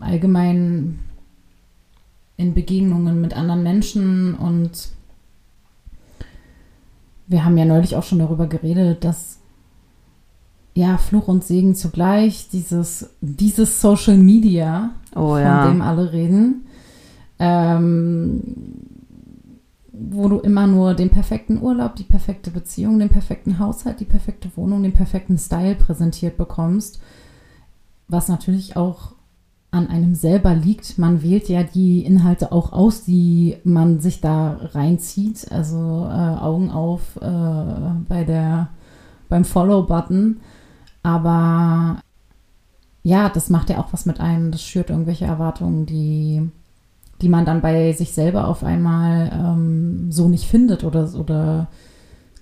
S2: allgemein in Begegnungen mit anderen Menschen. Und wir haben ja neulich auch schon darüber geredet, dass ja, Fluch und Segen zugleich, dieses, dieses Social Media,
S1: Oh
S2: von
S1: ja.
S2: dem alle reden, ähm, wo du immer nur den perfekten Urlaub, die perfekte Beziehung, den perfekten Haushalt, die perfekte Wohnung, den perfekten Style präsentiert bekommst, was natürlich auch an einem selber liegt. Man wählt ja die Inhalte auch aus, die man sich da reinzieht. Also äh, Augen auf äh, bei der, beim Follow-Button. Aber ja, das macht ja auch was mit einem. Das schürt irgendwelche Erwartungen, die, die man dann bei sich selber auf einmal ähm, so nicht findet oder, oder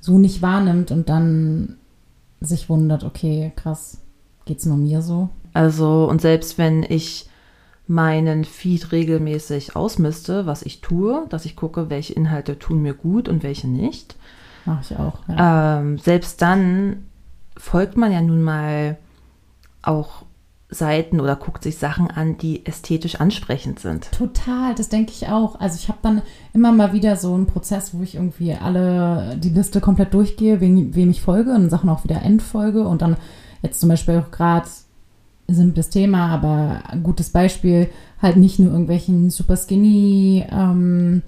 S2: so nicht wahrnimmt und dann sich wundert, okay, krass, geht's nur mir so?
S1: Also, und selbst wenn ich meinen Feed regelmäßig ausmiste, was ich tue, dass ich gucke, welche Inhalte tun mir gut und welche nicht,
S2: Mache ich auch. Ja.
S1: ähm, selbst dann folgt man ja nun mal auch Seiten oder guckt sich Sachen an, die ästhetisch ansprechend sind.
S2: Total, das denke ich auch. Also ich habe dann immer mal wieder so einen Prozess, wo ich irgendwie alle die Liste komplett durchgehe, wem, wem ich folge und Sachen auch wieder entfolge und dann jetzt zum Beispiel auch gerade simples Thema, aber ein gutes Beispiel, halt nicht nur irgendwelchen super skinny ähm,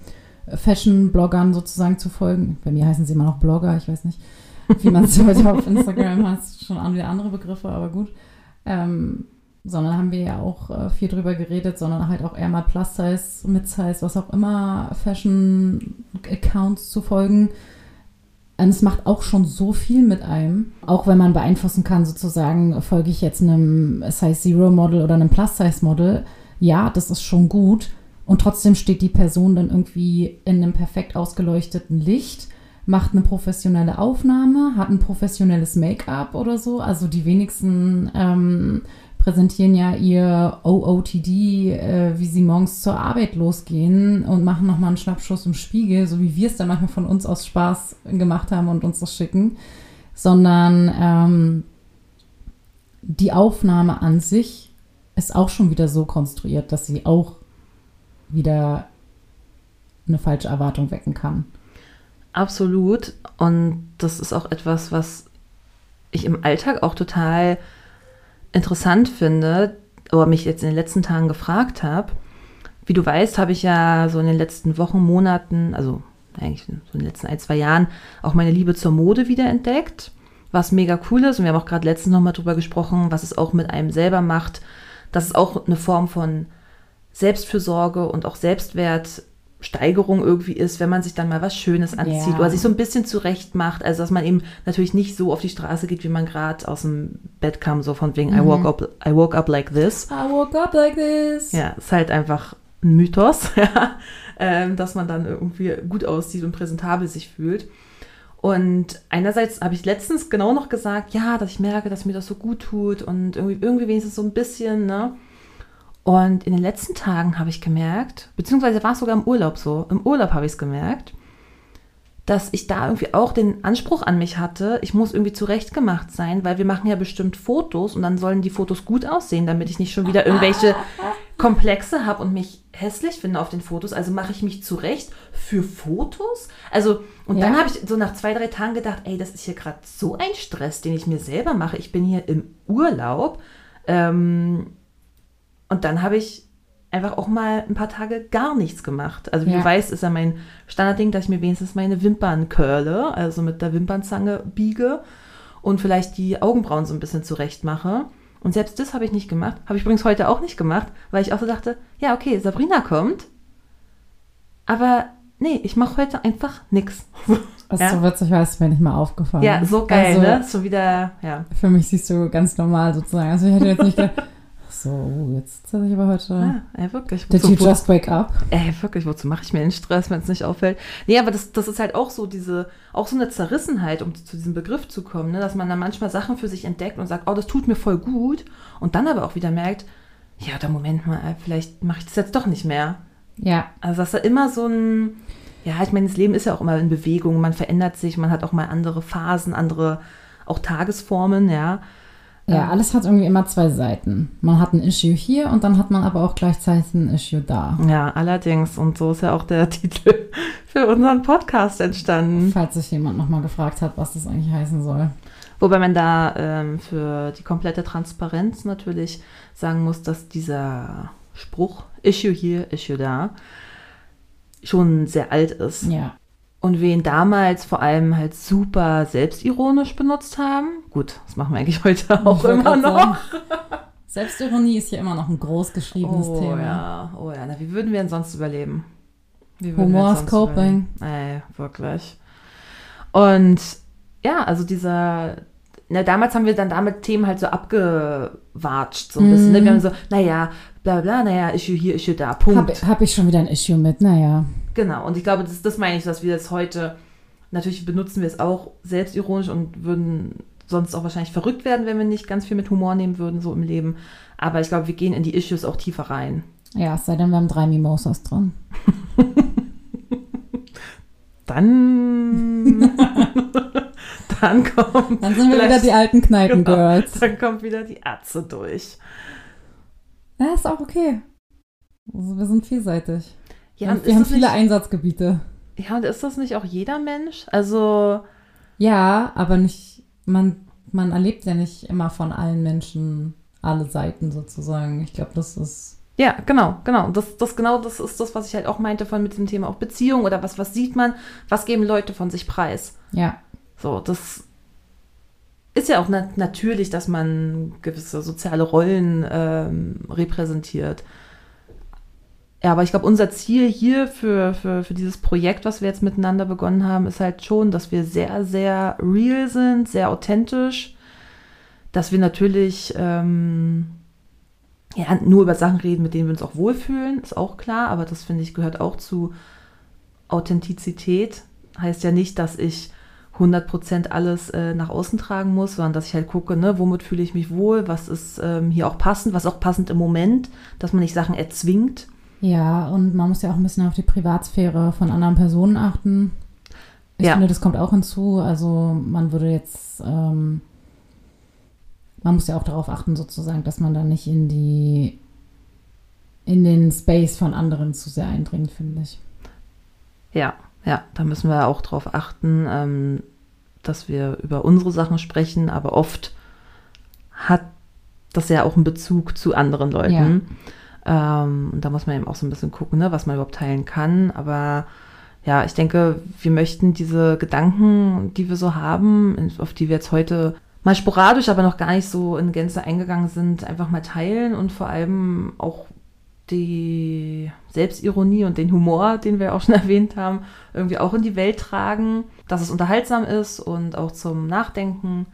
S2: Fashion-Bloggern sozusagen zu folgen. Bei mir heißen sie immer noch Blogger, ich weiß nicht, wie man es heute auf Instagram hat, schon wieder andere Begriffe, aber gut. Ähm, sondern haben wir ja auch äh, viel drüber geredet, sondern halt auch eher mal Plus-Size, Mid-Size, was auch immer, Fashion-Accounts zu folgen. Und es macht auch schon so viel mit einem. Auch wenn man beeinflussen kann, sozusagen, folge ich jetzt einem Size Zero Model oder einem Plus-Size Model. Ja, das ist schon gut. Und trotzdem steht die Person dann irgendwie in einem perfekt ausgeleuchteten Licht, macht eine professionelle Aufnahme, hat ein professionelles Make-up oder so. Also die wenigsten ähm, präsentieren ja ihr OOTD, äh, wie sie morgens zur Arbeit losgehen und machen nochmal einen Schnappschuss im Spiegel, so wie wir es dann manchmal von uns aus Spaß gemacht haben und uns das schicken, sondern ähm, die Aufnahme an sich ist auch schon wieder so konstruiert, dass sie auch wieder eine falsche Erwartung wecken kann.
S1: Absolut. Und das ist auch etwas, was ich im Alltag auch total interessant finde, oder mich jetzt in den letzten Tagen gefragt habe. Wie du weißt, habe ich ja so in den letzten Wochen, Monaten, also eigentlich so in den letzten ein, zwei Jahren, auch meine Liebe zur Mode wiederentdeckt, was mega cool ist. Und wir haben auch gerade letztens nochmal drüber gesprochen, was es auch mit einem selber macht, dass es auch eine Form von Selbstfürsorge und auch Selbstwertsteigerung irgendwie ist, wenn man sich dann mal was Schönes anzieht
S2: Ja.
S1: oder sich so ein bisschen zurecht macht. Also, dass man eben natürlich nicht so auf die Straße geht, wie man gerade aus dem Bett kam, so von wegen I, woke up, I woke up like this.
S2: I woke up like this.
S1: Ja, ist halt einfach ein Mythos, ja, ähm, dass man dann irgendwie gut aussieht und präsentabel sich fühlt. Und einerseits habe ich letztens genau noch gesagt, ja, dass ich merke, dass mir das so gut tut und irgendwie, irgendwie wenigstens so ein bisschen, ne? Und in den letzten Tagen habe ich gemerkt, beziehungsweise war es sogar im Urlaub so, im Urlaub habe ich es gemerkt, dass ich da irgendwie auch den Anspruch an mich hatte, ich muss irgendwie zurechtgemacht sein, weil wir machen ja bestimmt Fotos und dann sollen die Fotos gut aussehen, damit ich nicht schon wieder irgendwelche Komplexe habe und mich hässlich finde auf den Fotos. Also mache ich mich zurecht für Fotos? Also, und dann
S2: Ja.
S1: habe ich so nach zwei, drei Tagen gedacht, ey, das ist hier gerade so ein Stress, den ich mir selber mache. Ich bin hier im Urlaub. Ähm, und dann habe ich einfach auch mal ein paar Tage gar nichts gemacht. Also wie
S2: Ja.
S1: du weißt, ist ja mein Standardding, dass ich mir wenigstens meine Wimpern curle, also mit der Wimpernzange biege und vielleicht die Augenbrauen so ein bisschen zurecht mache. Und selbst das habe ich nicht gemacht. Habe ich übrigens heute auch nicht gemacht, weil ich auch so dachte, ja, okay, Sabrina kommt. Aber nee, ich mache heute einfach nichts.
S2: Was
S1: Ja.
S2: so witzig war, ist mir nicht mal aufgefallen.
S1: Ja, so geil,
S2: also,
S1: ne? So wieder, ja.
S2: Für mich siehst du ganz normal sozusagen. Also ich hätte jetzt nicht gedacht, ach so, uh, jetzt sitze ich aber heute.
S1: ja ey, wirklich.
S2: Did
S1: Wozu-
S2: you just wake up?
S1: Ey, wirklich, wozu mache ich mir den Stress, wenn es nicht auffällt? Nee, aber das, das ist halt auch so diese, auch so eine Zerrissenheit, um zu diesem Begriff zu kommen, ne? dass man dann manchmal Sachen für sich entdeckt und sagt, oh, das tut mir voll gut und dann aber auch wieder merkt, ja, oder Moment mal, äh, vielleicht mache ich das jetzt doch nicht mehr.
S2: Ja,
S1: Also dass da immer so ein, ja, ich meine, das Leben ist ja auch immer in Bewegung, man verändert sich, man hat auch mal andere Phasen, andere auch Tagesformen, ja.
S2: Ja, alles hat irgendwie immer zwei Seiten. Man hat ein Issue hier und dann hat man aber auch gleichzeitig ein Issue da.
S1: Ja, allerdings. Und so ist ja auch der Titel für unseren Podcast entstanden.
S2: Falls sich jemand nochmal gefragt hat, was das eigentlich heißen soll.
S1: Wobei man da ähm, für die komplette Transparenz natürlich sagen muss, dass dieser Spruch Issue hier, Issue da schon sehr alt ist.
S2: Ja,
S1: Und wir ihn damals vor allem halt super selbstironisch benutzt haben. Gut, das machen wir eigentlich heute auch immer noch.
S2: Selbstironie ist hier immer noch ein groß geschriebenes
S1: Oh
S2: Thema.
S1: ja, oh ja. Na, wie würden wir denn sonst überleben?
S2: Humor ist Coping.
S1: überleben? Ey, wirklich. Und ja, also dieser, na, damals haben wir dann damit Themen halt so abgewatscht, so ein bisschen. Ne?
S2: Mhm.
S1: Wir haben so, naja, bla bla, naja, Issue hier, Issue da, Punkt.
S2: Hab, hab ich schon wieder ein Issue mit, naja.
S1: Genau, und ich glaube, das, das meine ich, dass wir das heute, natürlich benutzen wir es auch selbstironisch und würden sonst auch wahrscheinlich verrückt werden, wenn wir nicht ganz viel mit Humor nehmen würden, so im Leben. Aber ich glaube, wir gehen in die Issues auch tiefer rein.
S2: Ja, es sei denn, wir haben drei Mimosas drin.
S1: Dann, dann kommt,
S2: Dann sind wir wieder
S1: Vielleicht-
S2: die alten Kneipengirls.
S1: dann kommt wieder die Atze durch.
S2: Ja, ist auch okay. Also wir sind vielseitig.
S1: Ja,
S2: wir
S1: und
S2: wir haben viele
S1: nicht,
S2: Einsatzgebiete.
S1: ja, und ist das nicht auch jeder Mensch? Also,
S2: Ja, aber nicht, man, man erlebt ja nicht immer von allen Menschen alle Seiten sozusagen. Ich glaube, das ist.
S1: Ja, genau, genau. Das, das genau das ist das, was ich halt auch meinte von mit dem Thema auch Beziehung oder was, was sieht man, was geben Leute von sich preis.
S2: Ja,
S1: So, das ist ja auch na natürlich, dass man gewisse soziale Rollen ähm, repräsentiert. Ja, aber ich glaube, unser Ziel hier für, für, für dieses Projekt, was wir jetzt miteinander begonnen haben, ist halt schon, dass wir sehr, sehr real sind, sehr authentisch, dass wir natürlich ähm, ja, nur über Sachen reden, mit denen wir uns auch wohlfühlen, ist auch klar, aber das finde ich gehört auch zu Authentizität. Heißt ja nicht, dass ich 100% alles äh, nach außen tragen muss, sondern dass ich halt gucke, ne, womit fühle ich mich wohl, was ist ähm, hier auch passend, was auch passend im Moment, dass man nicht Sachen erzwingt.
S2: ja, und man muss ja auch ein bisschen auf die Privatsphäre von anderen Personen achten. Ich
S1: Ja.
S2: finde, das kommt auch hinzu. Also man würde jetzt, ähm, man muss ja auch darauf achten, sozusagen, dass man da nicht in die, in den Space von anderen zu sehr eindringt, finde ich.
S1: Ja, ja, da müssen wir auch drauf achten, ähm, dass wir über unsere Sachen sprechen, aber oft hat das ja auch einen Bezug zu anderen Leuten. Ähm, und da muss man eben auch so ein bisschen gucken, ne, was man überhaupt teilen kann. Aber ja, ich denke, wir möchten diese Gedanken, die wir so haben, auf die wir jetzt heute mal sporadisch, aber noch gar nicht so in Gänze eingegangen sind, einfach mal teilen und vor allem auch die Selbstironie und den Humor, den wir auch schon erwähnt haben, irgendwie auch in die Welt tragen, dass es unterhaltsam ist und auch zum Nachdenken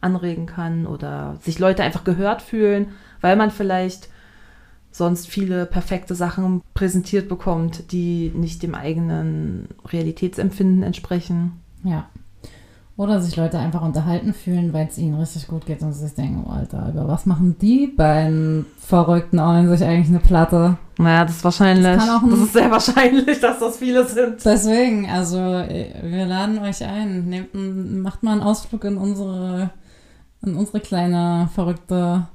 S1: anregen kann oder sich Leute einfach gehört fühlen, weil man vielleicht sonst viele perfekte Sachen präsentiert bekommt, die nicht dem eigenen Realitätsempfinden entsprechen.
S2: Ja. Oder sich Leute einfach unterhalten fühlen, weil es ihnen richtig gut geht und sie sich denken, oh, Alter, über was machen die beiden Verrückten auch sich eigentlich eine Platte?
S1: Naja, das ist wahrscheinlich,
S2: Das
S1: das,
S2: kann auch ein-
S1: ist sehr wahrscheinlich, dass das viele sind.
S2: Deswegen, also wir laden euch ein. Nehmt macht mal einen Ausflug in unsere, in unsere kleine verrückte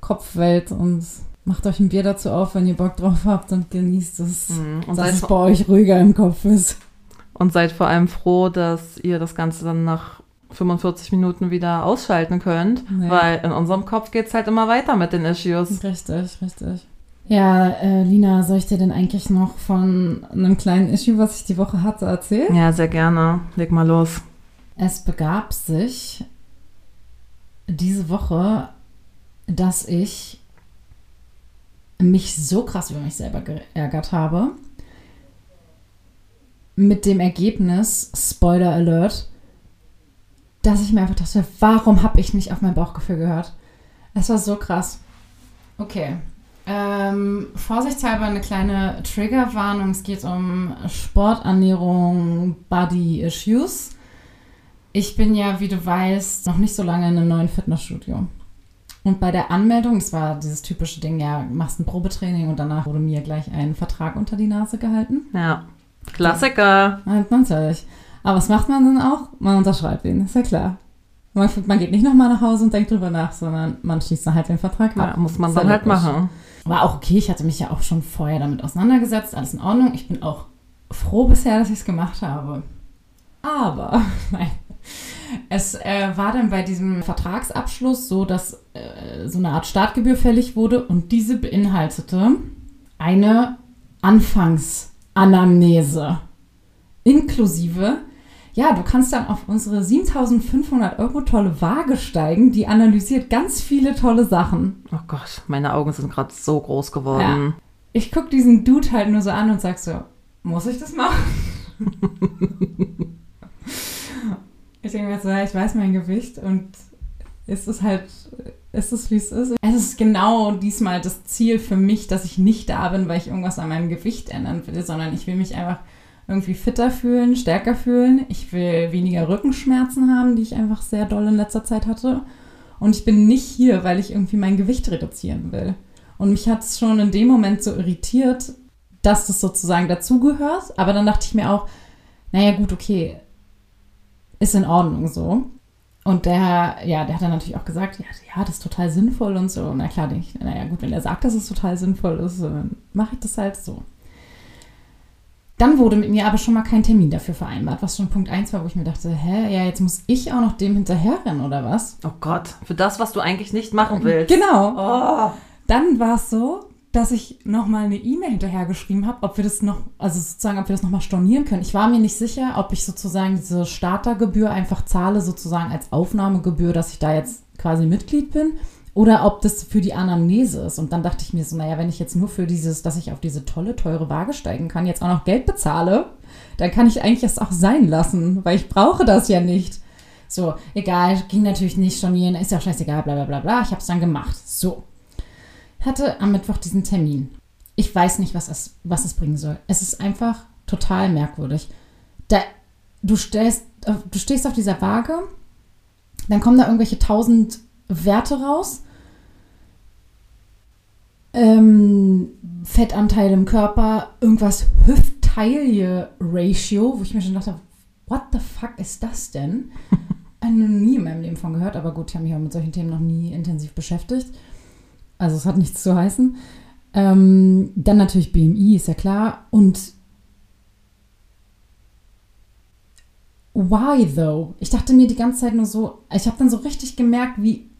S2: Kopfwelt und macht euch ein Bier dazu auf, wenn ihr Bock drauf habt und genießt es.
S1: Mhm. Und
S2: dass es bei euch ruhiger im Kopf ist.
S1: Und seid vor allem froh, dass ihr das Ganze dann nach 45 Minuten wieder ausschalten könnt,
S2: Nee.
S1: weil in unserem Kopf geht es halt immer weiter mit den Issues.
S2: Richtig, richtig. Ja, äh, Lina, soll ich dir denn eigentlich noch von einem kleinen Issue, was ich die Woche hatte, erzählen?
S1: Ja, sehr gerne. Leg mal los.
S2: Es begab sich diese Woche, dass ich mich so krass über mich selber geärgert habe. Mit dem Ergebnis, Spoiler Alert, dass ich mir einfach dachte, warum habe ich nicht auf mein Bauchgefühl gehört? Es war so krass. Okay. Ähm, vorsichtshalber eine kleine Triggerwarnung. Es geht um Sporternährung, Body Issues. Ich bin ja, wie du weißt, noch nicht so lange in einem neuen Fitnessstudio. Und bei der Anmeldung, das war dieses typische Ding, ja, machst ein Probetraining und danach wurde mir gleich ein Vertrag unter die Nase gehalten.
S1: Ja, Klassiker.
S2: Ja, natürlich. Aber was macht man dann auch? Man unterschreibt ihn, ist ja klar. Man, man geht nicht nochmal nach Hause und denkt drüber nach, sondern man schließt dann halt den Vertrag
S1: ab. Ja, muss man dann halt machen.
S2: War auch okay, ich hatte mich ja auch schon vorher damit auseinandergesetzt, alles in Ordnung. Ich bin auch froh bisher, dass ich es gemacht habe. Aber, nein. Es äh, war dann bei diesem Vertragsabschluss so, dass äh, so eine Art Startgebühr fällig wurde und diese beinhaltete eine Anfangsanamnese inklusive ja, du kannst dann auf unsere 7500 Euro tolle Waage steigen, die analysiert ganz viele tolle Sachen.
S1: Oh Gott, meine Augen sind gerade so groß geworden.
S2: Ja. Ich gucke diesen Dude halt nur so an und sag so, muss ich das machen? ich denke mir so, ich weiß mein Gewicht und ist es halt, ist es wie es ist. Es ist genau diesmal das Ziel für mich, dass ich nicht da bin, weil ich irgendwas an meinem Gewicht ändern will, sondern ich will mich einfach irgendwie fitter fühlen, stärker fühlen. Ich will weniger Rückenschmerzen haben, die ich einfach sehr doll in letzter Zeit hatte. Und ich bin nicht hier, weil ich irgendwie mein Gewicht reduzieren will. Und mich hat es schon in dem Moment so irritiert, dass das sozusagen dazugehört. Aber dann dachte ich mir auch, naja, gut, okay, ist in Ordnung so. Und der, ja, der hat dann natürlich auch gesagt, ja, ja, das ist total sinnvoll und so. Na klar, denke ich, naja, gut, wenn er sagt, dass es total sinnvoll ist, dann mache ich das halt so. Dann wurde mit mir aber schon mal kein Termin dafür vereinbart, was schon Punkt 1 war, wo ich mir dachte, hä, ja, jetzt muss ich auch noch dem hinterherrennen oder was?
S1: Oh Gott, für das, was du eigentlich nicht machen willst.
S2: Genau. Oh. Dann war es so, dass ich nochmal eine E-Mail hinterhergeschrieben habe, ob wir das noch, also sozusagen, ob wir das nochmal stornieren können. Ich war mir nicht sicher, ob ich sozusagen diese Startergebühr einfach zahle, sozusagen als Aufnahmegebühr, dass ich da jetzt quasi Mitglied bin oder ob das für die Anamnese ist. Und dann dachte ich mir so, naja, wenn ich jetzt nur für dieses, dass ich auf diese tolle, teure Waage steigen kann, jetzt auch noch Geld bezahle, dann kann ich eigentlich es auch sein lassen, weil ich brauche das ja nicht. So, egal, ging natürlich nicht stornieren, ist ja scheißegal, bla bla bla bla. Ich habe es dann gemacht. So. Hatte am Mittwoch diesen Termin. Ich weiß nicht, was es, was es bringen soll. Es ist einfach total merkwürdig. Da, du, stellst, du stehst auf dieser Waage, dann kommen da irgendwelche tausend Werte raus. Ähm, Fettanteil im Körper, irgendwas Hüft-Taille-Ratio, wo ich mir schon dachte, what the fuck ist das denn? ich habe nie in meinem Leben von gehört, aber gut, ich habe mich auch mit solchen Themen noch nie intensiv beschäftigt. Also es hat nichts zu heißen. Ähm, dann natürlich BMI, ist ja klar. Und why though? Ich dachte mir die ganze Zeit nur so, ich habe dann so richtig gemerkt, wie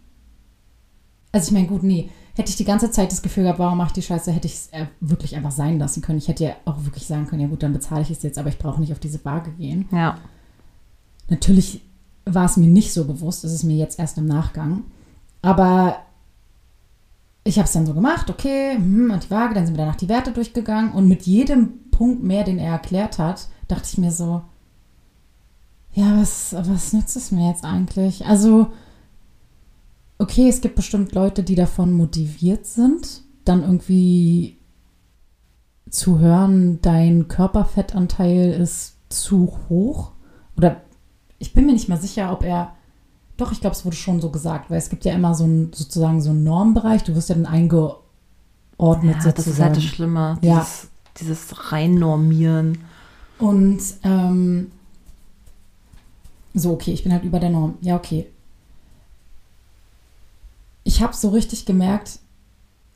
S2: also ich meine, gut, nee. Hätte ich die ganze Zeit das Gefühl gehabt, warum mache ich die Scheiße, hätte ich es äh, wirklich einfach sein lassen können. Ich hätte ja auch wirklich sagen können, ja gut, dann bezahle ich es jetzt, aber ich brauche nicht auf diese Waage gehen.
S1: Ja.
S2: Natürlich war es mir nicht so bewusst, es ist mir jetzt erst im Nachgang. Aber ich habe es dann so gemacht, okay, hm, und die Waage, dann sind wir danach die Werte durchgegangen und mit jedem Punkt mehr, den er erklärt hat, dachte ich mir so, ja, was, was nützt es mir jetzt eigentlich? Also, okay, es gibt bestimmt Leute, die davon motiviert sind, dann irgendwie zu hören, dein Körperfettanteil ist zu hoch. Oder ich bin mir nicht mehr sicher, ob er. Doch, ich glaube, es wurde schon so gesagt, weil es gibt ja immer so ein, sozusagen so einen Normbereich. Du wirst ja dann eingeordnet ja, sozusagen.
S1: Das ist halt das Schlimme. Dieses, ja. dieses Reinnormieren.
S2: Und ähm, so, okay, ich bin halt über der Norm. Ja, okay ich habe so richtig gemerkt,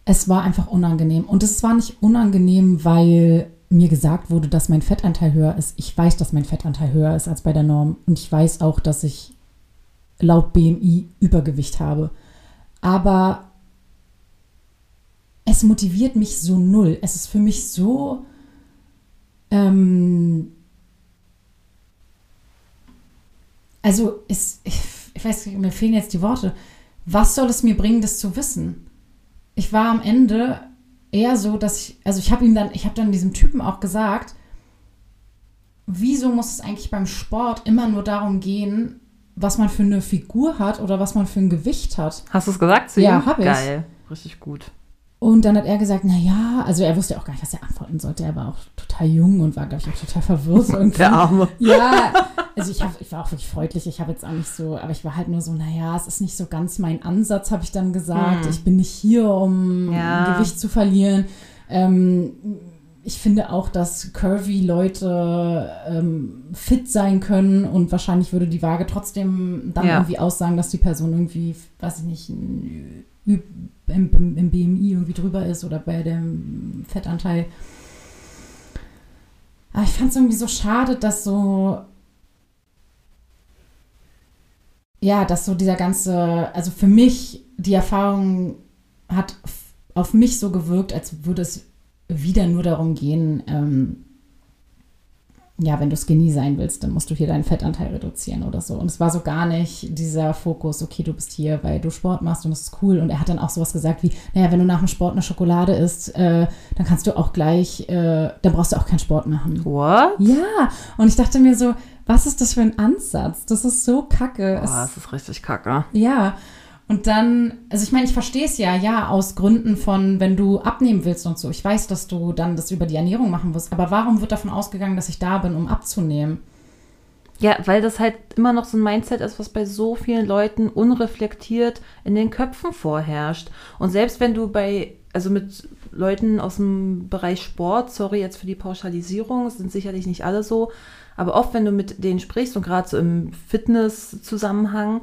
S2: es war einfach unangenehm. Und es war nicht unangenehm, weil mir gesagt wurde, dass mein Fettanteil höher ist. Ich weiß, dass mein Fettanteil höher ist als bei der Norm. Und ich weiß auch, dass ich laut BMI Übergewicht habe. Aber es motiviert mich so null. Es ist für mich so. Ähm, also, es, ich, ich weiß, mir fehlen jetzt die Worte was soll es mir bringen, das zu wissen? Ich war am Ende eher so, dass ich, also ich habe ihm dann, ich habe dann diesem Typen auch gesagt, wieso muss es eigentlich beim Sport immer nur darum gehen, was man für eine Figur hat oder was man für ein Gewicht hat?
S1: Hast du es gesagt zu
S2: Ja,
S1: ihm?
S2: hab ich.
S1: Geil. Richtig gut.
S2: Und dann hat er gesagt, na ja, also er wusste auch gar nicht, was er antworten sollte. Er war auch total jung und war, glaube ich, auch total verwirrt irgendwie.
S1: Der Arme.
S2: Ja, also ich, hab, ich war auch wirklich freundlich. Ich habe jetzt auch nicht so, aber ich war halt nur so, naja, es ist nicht so ganz mein Ansatz, habe ich dann gesagt.
S1: Hm.
S2: Ich bin nicht hier, um
S1: Ja.
S2: Gewicht zu verlieren. Ähm, ich finde auch, dass curvy Leute ähm, fit sein können und wahrscheinlich würde die Waage trotzdem dann
S1: Ja.
S2: irgendwie aussagen, dass die Person irgendwie, weiß ich nicht, im, im, im BMI irgendwie drüber ist oder bei dem Fettanteil. Aber ich fand es irgendwie so schade, dass so. Ja, dass so dieser ganze, also für mich, die Erfahrung hat auf mich so gewirkt, als würde es wieder nur darum gehen, ähm, ja, wenn du skinny sein willst, dann musst du hier deinen Fettanteil reduzieren oder so. Und es war so gar nicht dieser Fokus, okay, du bist hier, weil du Sport machst und das ist cool. Und er hat dann auch sowas gesagt wie, naja, wenn du nach dem Sport eine Schokolade isst, äh, dann kannst du auch gleich, äh, dann brauchst du auch keinen Sport machen.
S1: What?
S2: Ja, und ich dachte mir so, was ist das für ein Ansatz? Das ist so kacke.
S1: Boah,
S2: Es-
S1: das ist richtig kacke.
S2: ja, und dann, also ich meine, ich verstehe es ja, ja, aus Gründen von, wenn du abnehmen willst und so. Ich weiß, dass du dann das über die Ernährung machen wirst, aber warum wird davon ausgegangen, dass ich da bin, um abzunehmen?
S1: Ja, weil das halt immer noch so ein Mindset ist, was bei so vielen Leuten unreflektiert in den Köpfen vorherrscht. Und selbst wenn du bei, also mit Leuten aus dem Bereich Sport, sorry jetzt für die Pauschalisierung, sind sicherlich nicht alle so, aber oft, wenn du mit denen sprichst und gerade so im Fitness-Zusammenhang,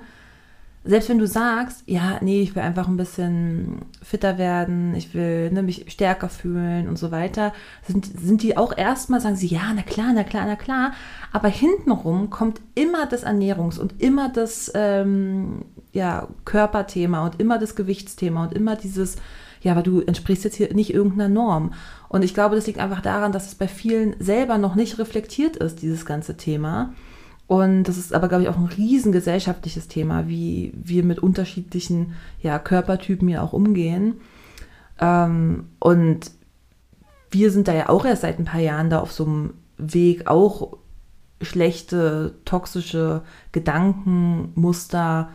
S1: selbst wenn du sagst, ja, nee, ich will einfach ein bisschen fitter werden, ich will ne, mich stärker fühlen und so weiter, sind, sind die auch erstmal, sagen sie, ja, na klar, na klar, na klar. Aber hintenrum kommt immer das Ernährungs- und immer das ähm, ja, Körperthema und immer das Gewichtsthema und immer dieses, ja, aber du entsprichst jetzt hier nicht irgendeiner Norm. Und ich glaube, das liegt einfach daran, dass es bei vielen selber noch nicht reflektiert ist, dieses ganze Thema. Und das ist aber, glaube ich, auch ein riesen gesellschaftliches Thema, wie wir mit unterschiedlichen ja, Körpertypen ja auch umgehen. Ähm, und wir sind da ja auch erst seit ein paar Jahren da auf so einem Weg, auch schlechte, toxische Gedankenmuster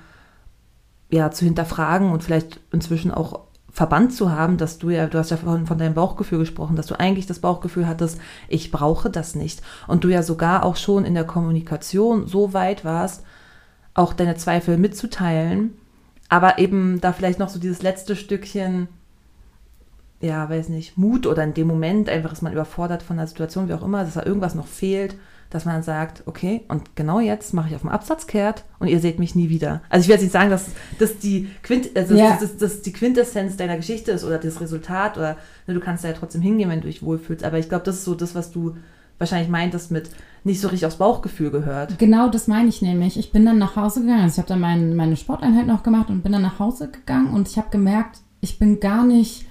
S1: ja, zu hinterfragen und vielleicht inzwischen auch verbannt zu haben, dass du ja, du hast ja von, von deinem Bauchgefühl gesprochen, dass du eigentlich das Bauchgefühl hattest, ich brauche das nicht. Und du ja sogar auch schon in der Kommunikation so weit warst, auch deine Zweifel mitzuteilen, aber eben da vielleicht noch so dieses letzte Stückchen, ja, weiß nicht, Mut oder in dem Moment einfach ist man überfordert von der Situation, wie auch immer, dass da irgendwas noch fehlt, dass man sagt, okay, und genau jetzt mache ich auf den Absatz kehrt und ihr seht mich nie wieder. Also ich will jetzt nicht sagen, dass das die, Quint, also
S2: Ja.
S1: das, das, das die Quintessenz deiner Geschichte ist oder das Resultat oder ne, du kannst da ja trotzdem hingehen, wenn du dich wohlfühlst. Aber ich glaube, das ist so das, was du wahrscheinlich meintest mit nicht so richtig aufs Bauchgefühl gehört.
S2: Genau das meine ich nämlich. Ich bin dann nach Hause gegangen. Also ich habe dann mein, meine Sporteinheit noch gemacht und bin dann nach Hause gegangen und ich habe gemerkt, ich bin gar nicht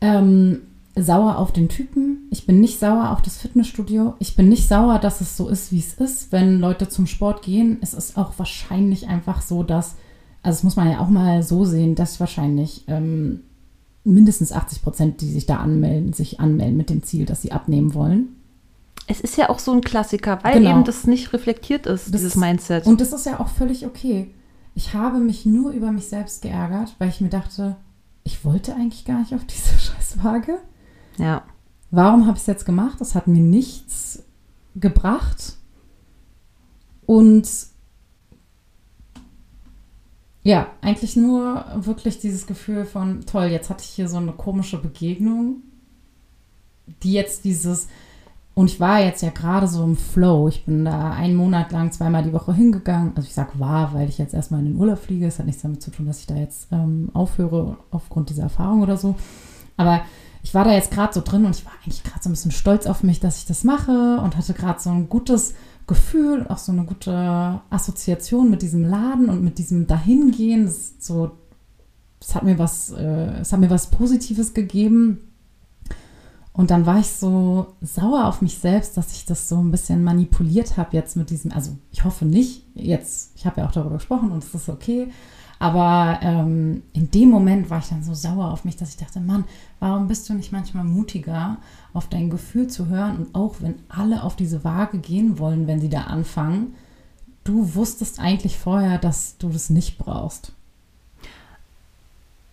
S2: ähm, sauer auf den Typen. Ich bin nicht sauer auf das Fitnessstudio. Ich bin nicht sauer, dass es so ist, wie es ist, wenn Leute zum Sport gehen. Es ist auch wahrscheinlich einfach so, dass, also das muss man ja auch mal so sehen, dass wahrscheinlich ähm, mindestens 80 Prozent, die sich da anmelden, sich anmelden mit dem Ziel, dass sie abnehmen wollen.
S1: Es ist ja auch so ein Klassiker, weil
S2: Genau.
S1: eben das nicht reflektiert ist,
S2: Das-
S1: dieses Mindset.
S2: Und das ist ja auch völlig okay. Ich habe mich nur über mich selbst geärgert, weil ich mir dachte, ich wollte eigentlich gar nicht auf diese Scheißwaage.
S1: Ja.
S2: Warum habe ich es jetzt gemacht? Das hat mir nichts gebracht. Und ja, eigentlich nur wirklich dieses Gefühl von, toll, jetzt hatte ich hier so eine komische Begegnung, die jetzt dieses, und ich war jetzt ja gerade so im Flow. Ich bin da einen Monat lang zweimal die Woche hingegangen. Also ich sag war, weil ich jetzt erstmal in den Urlaub fliege. Es hat nichts damit zu tun, dass ich da jetzt ähm, aufhöre aufgrund dieser Erfahrung oder so. Aber ich war da jetzt gerade so drin und ich war eigentlich gerade so ein bisschen stolz auf mich, dass ich das mache und hatte gerade so ein gutes Gefühl auch so eine gute Assoziation mit diesem Laden und mit diesem Dahingehen. Das ist so, es hat mir was, äh, es hat mir was Positives gegeben. Und dann war ich so sauer auf mich selbst, dass ich das so ein bisschen manipuliert habe jetzt mit diesem, also ich hoffe nicht, jetzt, ich habe ja auch darüber gesprochen und es ist okay, Aber ähm, in dem Moment war ich dann so sauer auf mich, dass ich dachte, Mann, warum bist du nicht manchmal mutiger, auf dein Gefühl zu hören? Und auch wenn alle auf diese Waage gehen wollen, wenn sie da anfangen, du wusstest eigentlich vorher, dass du das nicht brauchst.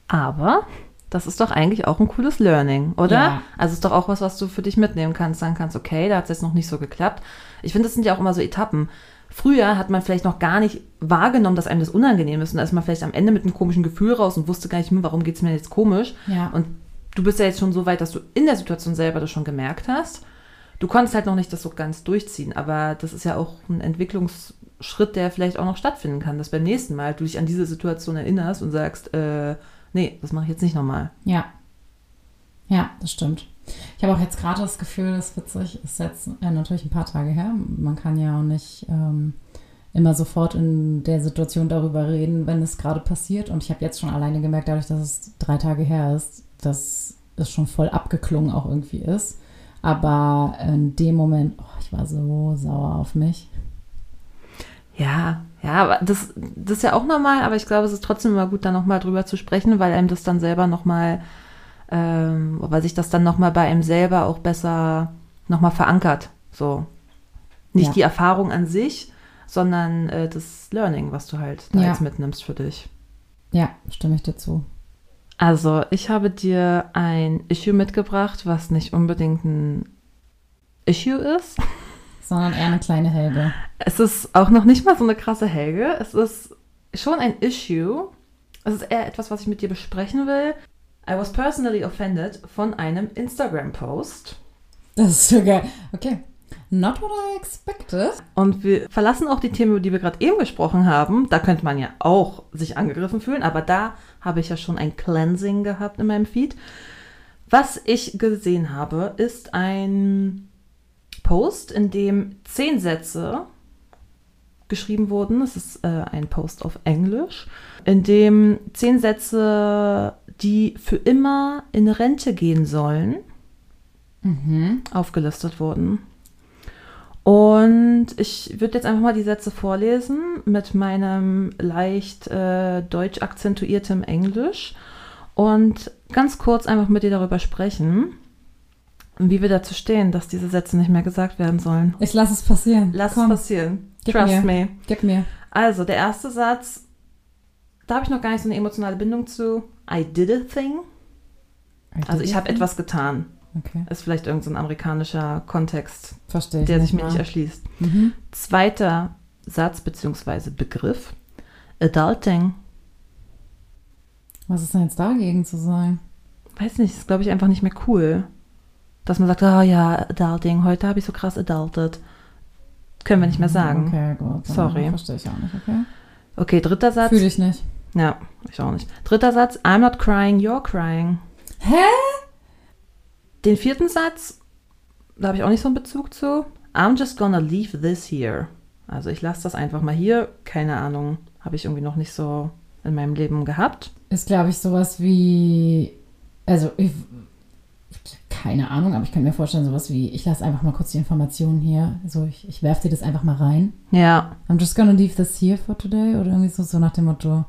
S1: Aber das ist doch eigentlich auch ein cooles Learning, oder?
S2: Ja.
S1: Also ist doch auch was, was du für dich mitnehmen kannst, sagen kannst, okay, da hat es jetzt noch nicht so geklappt. Ich finde, das sind ja auch immer so Etappen. Früher hat man vielleicht noch gar nicht wahrgenommen, dass einem das unangenehm ist. Und da ist man vielleicht am Ende mit einem komischen Gefühl raus und wusste gar nicht, hm, warum geht es mir jetzt komisch.
S2: Ja.
S1: Und du bist ja jetzt schon so weit, dass du in der Situation selber das schon gemerkt hast. Du konntest halt noch nicht das so ganz durchziehen, aber das ist ja auch ein Entwicklungsschritt, der vielleicht auch noch stattfinden kann, dass beim nächsten Mal du dich an diese Situation erinnerst und sagst, äh, nee, das mache ich jetzt nicht nochmal.
S2: Ja. Ja, das stimmt. Ich habe auch jetzt gerade das Gefühl, das ist witzig, ist jetzt äh, natürlich ein paar Tage her. Man kann ja auch nicht ähm, immer sofort in der Situation darüber reden, wenn es gerade passiert. Und ich habe jetzt schon alleine gemerkt, dadurch, dass es drei Tage her ist, dass es schon voll abgeklungen auch irgendwie ist. Aber in dem Moment, oh, ich war so sauer auf mich.
S1: Ja, ja, das, das ist ja auch normal, aber ich glaube, es ist trotzdem immer gut, da nochmal drüber zu sprechen, weil einem das dann selber nochmal, ähm, weil sich das dann nochmal bei einem selber auch besser nochmal verankert. So. Nicht
S2: Ja.
S1: die Erfahrung an sich, sondern äh, das Learning, was du halt da
S2: Ja.
S1: jetzt mitnimmst für dich.
S2: Ja, stimme ich dir zu.
S1: Also, ich habe dir ein Issue mitgebracht, was nicht unbedingt ein Issue ist.
S2: Sondern eher eine kleine Helge.
S1: Es ist auch noch nicht mal so eine krasse Helge. Es ist schon ein Issue. Es ist eher etwas, was ich mit dir besprechen will. I was personally offended von einem Instagram-Post.
S2: Das ist so geil. Okay. Not what I expected.
S1: Und wir verlassen auch die Themen, über die wir gerade eben gesprochen haben. Da könnte man ja auch sich angegriffen fühlen, aber da habe ich ja schon ein Cleansing gehabt in meinem Feed. Was ich gesehen habe, ist ein Post, in dem zehn Sätze geschrieben wurden. Es ist äh, ein Post auf Englisch, in dem zehn Sätze, die für immer in Rente gehen sollen,
S2: Mhm.
S1: aufgelistet wurden. Und ich würde jetzt einfach mal die Sätze vorlesen mit meinem leicht äh, deutsch akzentuiertem Englisch und ganz kurz einfach mit dir darüber sprechen, wie wir dazu stehen, dass diese Sätze nicht mehr gesagt werden sollen.
S2: Ich lasse es passieren.
S1: Lass
S2: Komm,
S1: es passieren.
S2: gib
S1: Trust
S2: mir.
S1: me.
S2: Gib mir.
S1: Also, der erste Satz, da habe ich noch gar nicht so eine emotionale Bindung zu. I did a thing. Also, ich habe etwas getan.
S2: Okay,
S1: Ist vielleicht irgendein so amerikanischer Kontext,
S2: verstehe
S1: der sich mir
S2: mal.
S1: nicht erschließt.
S2: Mhm.
S1: Zweiter Satz bzw. Begriff. Adulting.
S2: Was ist denn jetzt dagegen zu sagen?
S1: Weiß nicht, ist glaube ich einfach nicht mehr cool. Dass man sagt, oh ja, Adulting, heute habe ich so krass adulted. Können wir nicht mehr sagen.
S2: Okay, gut.
S1: Sorry.
S2: Verstehe ich auch nicht, okay?
S1: Okay, dritter Satz.
S2: Fühle ich nicht.
S1: Ja, ich auch nicht. Dritter Satz, I'm not crying, you're crying.
S2: Hä?
S1: Den vierten Satz, da habe ich auch nicht so einen Bezug zu. I'm just gonna leave this here. Also ich lasse das einfach mal hier. Keine Ahnung, habe ich irgendwie noch nicht so in meinem Leben gehabt.
S2: Ist, glaube ich, sowas wie. Also, ich. Keine Ahnung, aber ich kann mir vorstellen, sowas wie, ich lasse einfach mal kurz die Informationen hier. So, ich, ich werfe dir das einfach mal rein.
S1: Ja,
S2: I'm just gonna leave this here for today. Oder irgendwie so, so nach dem Motto.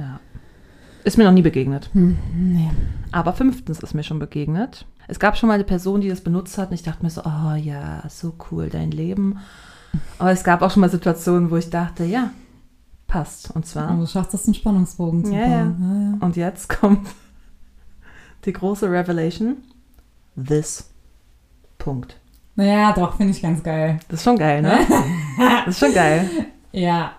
S1: Ja. Ist mir noch nie begegnet.
S2: Hm, nee.
S1: Aber fünftens ist mir schon begegnet. Es gab schon mal eine Person, die das benutzt hat und ich dachte mir so, oh ja, so cool, dein Leben. Aber es gab auch schon mal Situationen, wo ich dachte, ja, passt. Und zwar,
S2: Du schaffst es, einen Spannungsbogen zu
S1: Ja,
S2: bauen.
S1: und jetzt kommt die große Revelation. This. Punkt.
S2: Ja, ja. Naja, doch, finde ich ganz geil.
S1: Das ist schon geil, ne? Das ist schon geil.
S2: Ja.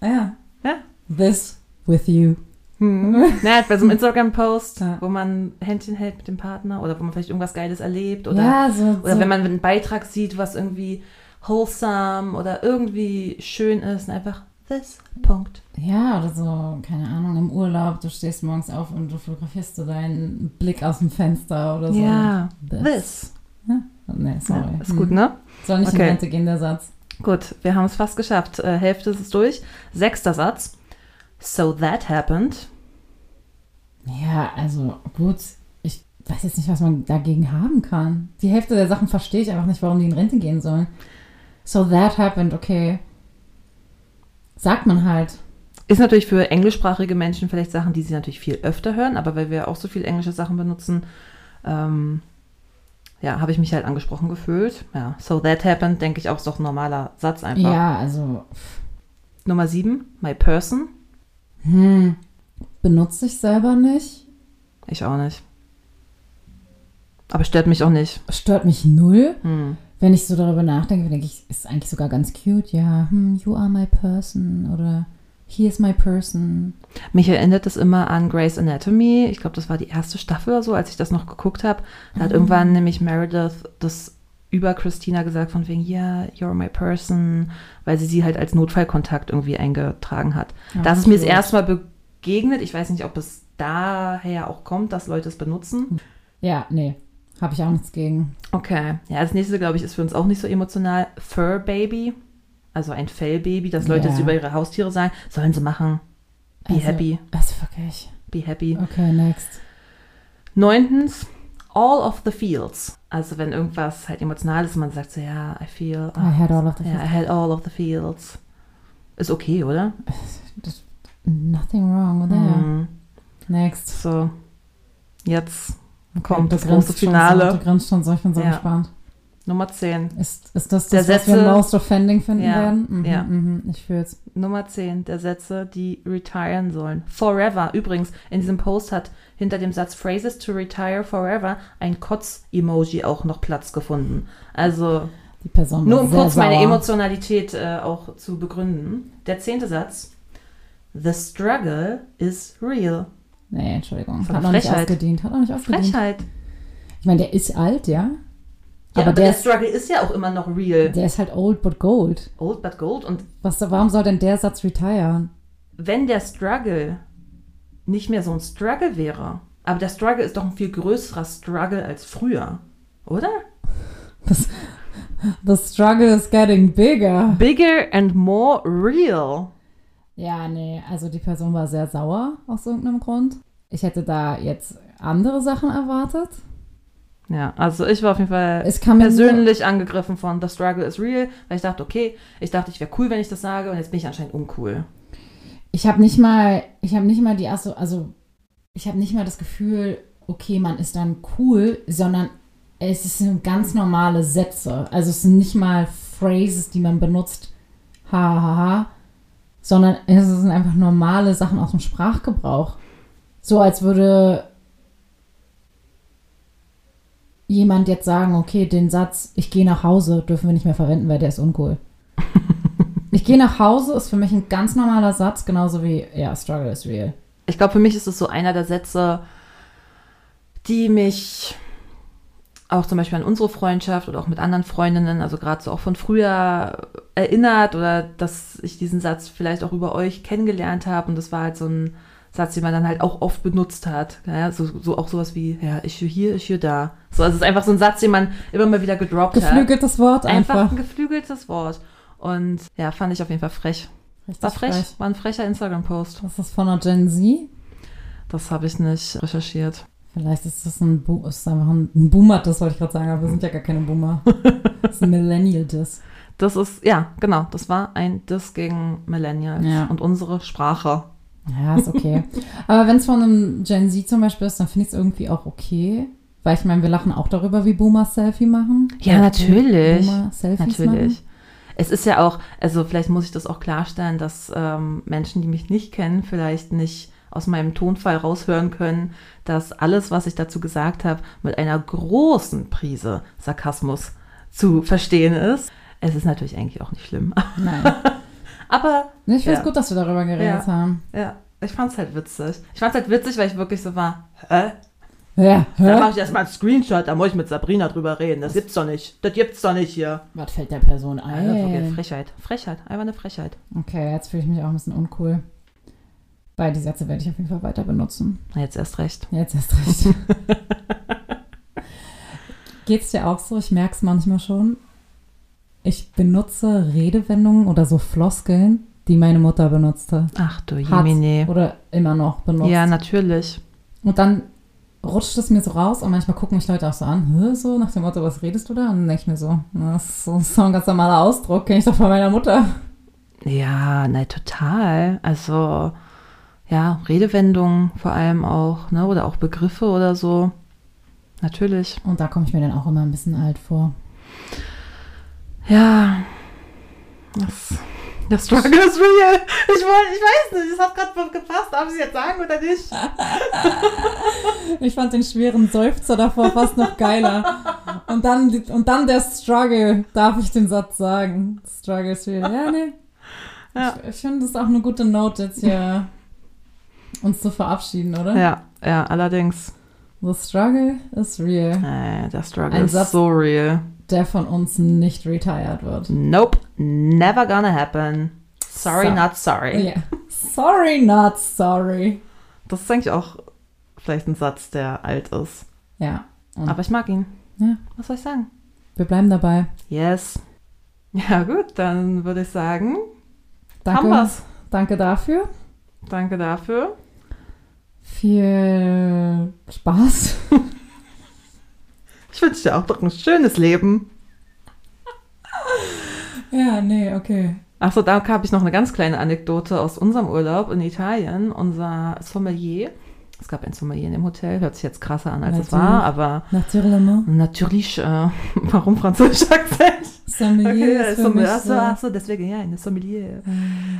S2: Ja.
S1: Ja.
S2: This with you.
S1: Hm. Na, bei so einem Instagram-Post,
S2: Ja.
S1: wo man Händchen hält mit dem Partner oder wo man vielleicht irgendwas Geiles erlebt oder
S2: ja, so.
S1: Oder
S2: so.
S1: wenn man einen Beitrag sieht, was irgendwie wholesome oder irgendwie schön ist, und einfach this, Punkt.
S2: Ja, oder so, keine Ahnung, im Urlaub, du stehst morgens auf und du fotografierst so deinen Blick aus dem Fenster oder so.
S1: Ja,
S2: This.
S1: this.
S2: Nee, sorry.
S1: Ja, ist
S2: Hm.
S1: gut, ne?
S2: Soll nicht in
S1: Okay.
S2: Rente gehen, der Satz.
S1: Gut, wir haben es fast geschafft. Äh, Hälfte ist es durch. Sechster Satz. So that happened.
S2: Ja, also gut, ich weiß jetzt nicht, was man dagegen haben kann. Die Hälfte der Sachen verstehe ich einfach nicht, warum die in Rente gehen sollen. So that happened, okay. Sagt man halt.
S1: Ist natürlich für englischsprachige Menschen vielleicht Sachen, die sie natürlich viel öfter hören, aber weil wir auch so viel englische Sachen benutzen, ähm, ja, habe ich mich halt angesprochen gefühlt. Ja, so that happened, denke ich auch, ist doch ein normaler Satz einfach.
S2: Ja, also.
S1: Nummer sieben, my person.
S2: Hm. Benutze ich selber nicht.
S1: Ich auch nicht. Aber stört mich auch nicht.
S2: Stört mich null.
S1: Hm.
S2: Wenn ich so darüber nachdenke, denke ich, ist eigentlich sogar ganz cute. Ja, hm, you are my person oder he is my person.
S1: Mich erinnert es immer an Grey's Anatomy. Ich glaube, das war die erste Staffel oder so, als ich das noch geguckt habe. Da hat
S2: Ah.
S1: irgendwann nämlich Meredith das über Christina gesagt, von wegen, ja, you're my person, weil sie sie halt als Notfallkontakt irgendwie eingetragen hat.
S2: Ja,
S1: das ist mir das erste Mal begegnet. Ich weiß nicht, ob es daher auch kommt, dass Leute es benutzen.
S2: Ja, nee. Habe ich auch nichts gegen.
S1: Okay. Ja, das nächste, glaube ich, ist für uns auch nicht so emotional. Fur Baby. Also ein Fellbaby, dass Leute es über ihre Haustiere sagen. Sollen sie machen. Be
S2: Also-
S1: happy.
S2: Also wirklich.
S1: Be happy.
S2: Okay, next.
S1: Neuntens, all of the feels. Also wenn irgendwas halt emotional ist, man sagt so, ja, I feel.
S2: I had all of the
S1: ja, I had all of the feels. Ist okay, oder?
S2: Nothing wrong with that.
S1: Mhm.
S2: Next.
S1: So, jetzt kommt
S2: Du
S1: das große
S2: schon
S1: Finale.
S2: So, du grinst schon so, ich bin so
S1: Ja.
S2: gespannt.
S1: Nummer 10.
S2: Ist, ist das
S1: Der
S2: das, was wir
S1: Sätze-
S2: most offending finden
S1: Ja,
S2: werden? Mhm,
S1: ja.
S2: Mhm, ich fühl's.
S1: Nummer 10 der Sätze, die retiren sollen. Forever. Übrigens, in diesem Post hat hinter dem Satz Phrases to retire forever ein Kotz-Emoji auch noch Platz gefunden. Also
S2: Die Person
S1: Nur um kurz meine
S2: sauer.
S1: Emotionalität äh, auch zu begründen. Der zehnte Satz. The struggle is real.
S2: Nee, Entschuldigung.
S1: Voll
S2: Hat noch nicht
S1: Frechheit.
S2: ausgedient. Hat noch nicht ausgedient.
S1: Frechheit.
S2: Ich meine, der ist alt, ja.
S1: Ja,
S2: aber
S1: aber
S2: der
S1: der Struggle ist ja auch immer noch real.
S2: der ist halt old but gold.
S1: Old but gold. Und
S2: Was, warum soll denn der Satz retiren?
S1: wenn der Struggle nicht mehr so ein Struggle wäre, aber der Struggle ist doch ein viel größerer Struggle als früher, oder?
S2: The struggle is getting bigger.
S1: Bigger and more real.
S2: Ja, nee, also die Person war sehr sauer aus irgendeinem Grund. Ich hätte da jetzt andere Sachen erwartet.
S1: Ja, also ich war auf jeden Fall persönlich angegriffen von The Struggle is real, weil ich dachte, okay, ich dachte, ich wäre cool, wenn ich das sage und jetzt bin ich anscheinend uncool.
S2: Ich habe nicht mal, ich habe nicht mal die erste, also ich habe nicht mal das Gefühl, okay, man ist dann cool, sondern es sind ganz normale Sätze. Also es sind nicht mal Phrases, die man benutzt, ha, ha, ha, sondern es sind einfach normale Sachen aus dem Sprachgebrauch. So als würde jemand jetzt sagen, okay, den Satz, ich gehe nach Hause, dürfen wir nicht mehr verwenden, weil der ist uncool. Ich gehe nach Hause ist für mich ein ganz normaler Satz, genauso wie, ja, Struggle is real.
S1: Ich glaube, für mich ist es so einer der Sätze, die mich auch zum Beispiel an unsere Freundschaft oder auch mit anderen Freundinnen, also gerade so auch von früher erinnert oder dass ich diesen Satz vielleicht auch über euch kennengelernt habe und das war halt so ein Satz, den man dann halt auch oft benutzt hat. Ja, so, so auch sowas wie, ja, ich hier, ich hier da. So, also es ist einfach so ein Satz, den man immer mal wieder gedroppt hat.
S2: Geflügeltes Wort
S1: Einfach
S2: einfach.
S1: ein geflügeltes Wort. Und ja, fand ich auf jeden Fall frech.
S2: Richtig
S1: War frech, war ein frecher Instagram-Post.
S2: Das ist von einer Gen Z.
S1: Das habe ich nicht recherchiert.
S2: Vielleicht ist das ein, Bo ist einfach ein, ein Boomer, das wollte ich gerade sagen, aber wir sind ja gar keine Boomer. Das ist ein Millennial-Diss.
S1: Das ist, ja, genau, das war ein Diss gegen Millennials
S2: Ja.
S1: und unsere Sprache.
S2: Ja, ist okay. aber wenn es von einem Gen Z zum Beispiel ist, dann finde ich es irgendwie auch okay. Weil ich meine, wir lachen auch darüber, wie Boomer Selfie machen.
S1: Ja, natürlich.
S2: Boomer Selfies
S1: Natürlich.
S2: Machen.
S1: Es ist ja auch, also vielleicht muss ich das auch klarstellen, dass ähm, Menschen, die mich nicht kennen, vielleicht nicht aus meinem Tonfall raushören können, dass alles, was ich dazu gesagt habe, mit einer großen Prise Sarkasmus zu verstehen ist. Es ist natürlich eigentlich auch nicht schlimm.
S2: Nein.
S1: Aber
S2: Ich finde es
S1: Ja.
S2: gut, dass wir darüber geredet
S1: Ja.
S2: haben.
S1: ja, ich fand es halt witzig. Ich fand es halt witzig, weil ich wirklich so war, hä?
S2: Ja,
S1: Da mache
S2: hä?
S1: ich erstmal einen Screenshot, da muss ich mit Sabrina drüber reden. Das gibt's doch nicht. Das gibt's doch nicht hier.
S2: Was fällt der Person ein?
S1: Frechheit. Frechheit. Einfach eine Frechheit.
S2: Okay, jetzt fühle ich mich auch ein bisschen uncool. Weil die Sätze werde ich auf jeden Fall weiter benutzen.
S1: Jetzt erst recht.
S2: Jetzt erst recht. Geht's dir auch so? Ich merke es manchmal schon. Ich benutze Redewendungen oder so Floskeln, die meine Mutter benutzte.
S1: Ach du Jemine.
S2: oder immer noch benutzt.
S1: Ja, natürlich.
S2: Und dann rutscht es mir so raus und manchmal gucken mich Leute auch so an, so nach dem Motto, was redest du da? Und dann denke ich mir so, das ist so, so ein ganz normaler Ausdruck, kenne ich doch von meiner Mutter.
S1: Ja, ne, total. Also, ja, Redewendungen vor allem auch, ne? Oder auch Begriffe oder so. Natürlich.
S2: Und da komme ich mir dann auch immer ein bisschen alt vor.
S1: Ja. Das, der Struggle ist real. Ich, wollte, ich weiß nicht, es hat gerade gepasst, ob ich es jetzt sagen oder nicht.
S2: Ich fand den schweren Seufzer davor fast noch geiler. Und dann, und dann der Struggle, darf ich den Satz sagen. Struggle ist real. Ja, nee.
S1: Ja.
S2: Ich, ich finde, das ist auch eine gute Note, jetzt hier uns zu verabschieden, oder?
S1: Ja, ja, allerdings.
S2: The struggle is real.
S1: Äh, der Struggle
S2: Ein
S1: ist
S2: Satz-
S1: so real.
S2: Der von uns nicht retired wird.
S1: Nope, never gonna happen. Sorry,
S2: So.
S1: not sorry.
S2: Ja. Sorry, not sorry.
S1: Das ist eigentlich auch vielleicht ein Satz, der alt ist.
S2: Ja.
S1: Aber ich mag ihn.
S2: Ja.
S1: Was soll ich sagen?
S2: wir bleiben dabei.
S1: Yes. Ja, gut, dann würde ich sagen,
S2: Danke,
S1: haben wir's.
S2: danke dafür.
S1: Danke dafür.
S2: Viel Spaß.
S1: Ich wünsche dir auch doch ein schönes Leben.
S2: Ja, nee, okay.
S1: Achso, da habe ich noch eine ganz kleine Anekdote aus unserem Urlaub in Italien. Unser Sommelier, es gab ein Sommelier in dem Hotel, hört sich jetzt krasser an, als es
S2: Natürlich.
S1: war, aber
S2: Naturellement.
S1: natürlich, äh, warum französisch Akzent?
S2: Sommelier
S1: Okay,
S2: ist
S1: Sommelier, achso,
S2: so,
S1: achso, deswegen, ja, eine Sommelier.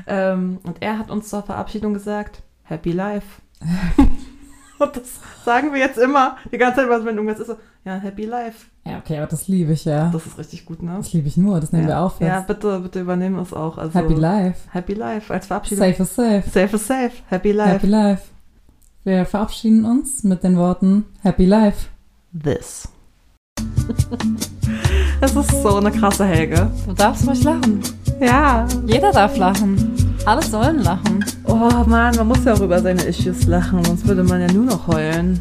S1: Ähm, und er hat uns zur Verabschiedung gesagt, Happy Life. und das sagen wir jetzt immer, die ganze Zeit, wenn irgendwas ist, so, ja, Happy Life.
S2: Ja, okay, aber das liebe ich ja.
S1: Das ist richtig gut, ne?
S2: Das liebe ich nur, das nehmen
S1: ja.
S2: wir auf
S1: Ja,
S2: jetzt.
S1: bitte, bitte übernehmen es auch. Also,
S2: Happy Life.
S1: Happy Life als Verabschiedung.
S2: Safe is safe.
S1: Safe is safe. Happy Life.
S2: Happy Life. Wir verabschieden uns mit den Worten Happy Life.
S1: This. Es ist so eine krasse Helge.
S2: Du darfst ruhig lachen.
S1: Ja.
S2: Jeder darf lachen. Alle sollen lachen.
S1: Oh Mann, man muss ja auch über seine Issues lachen, sonst würde man ja nur noch heulen.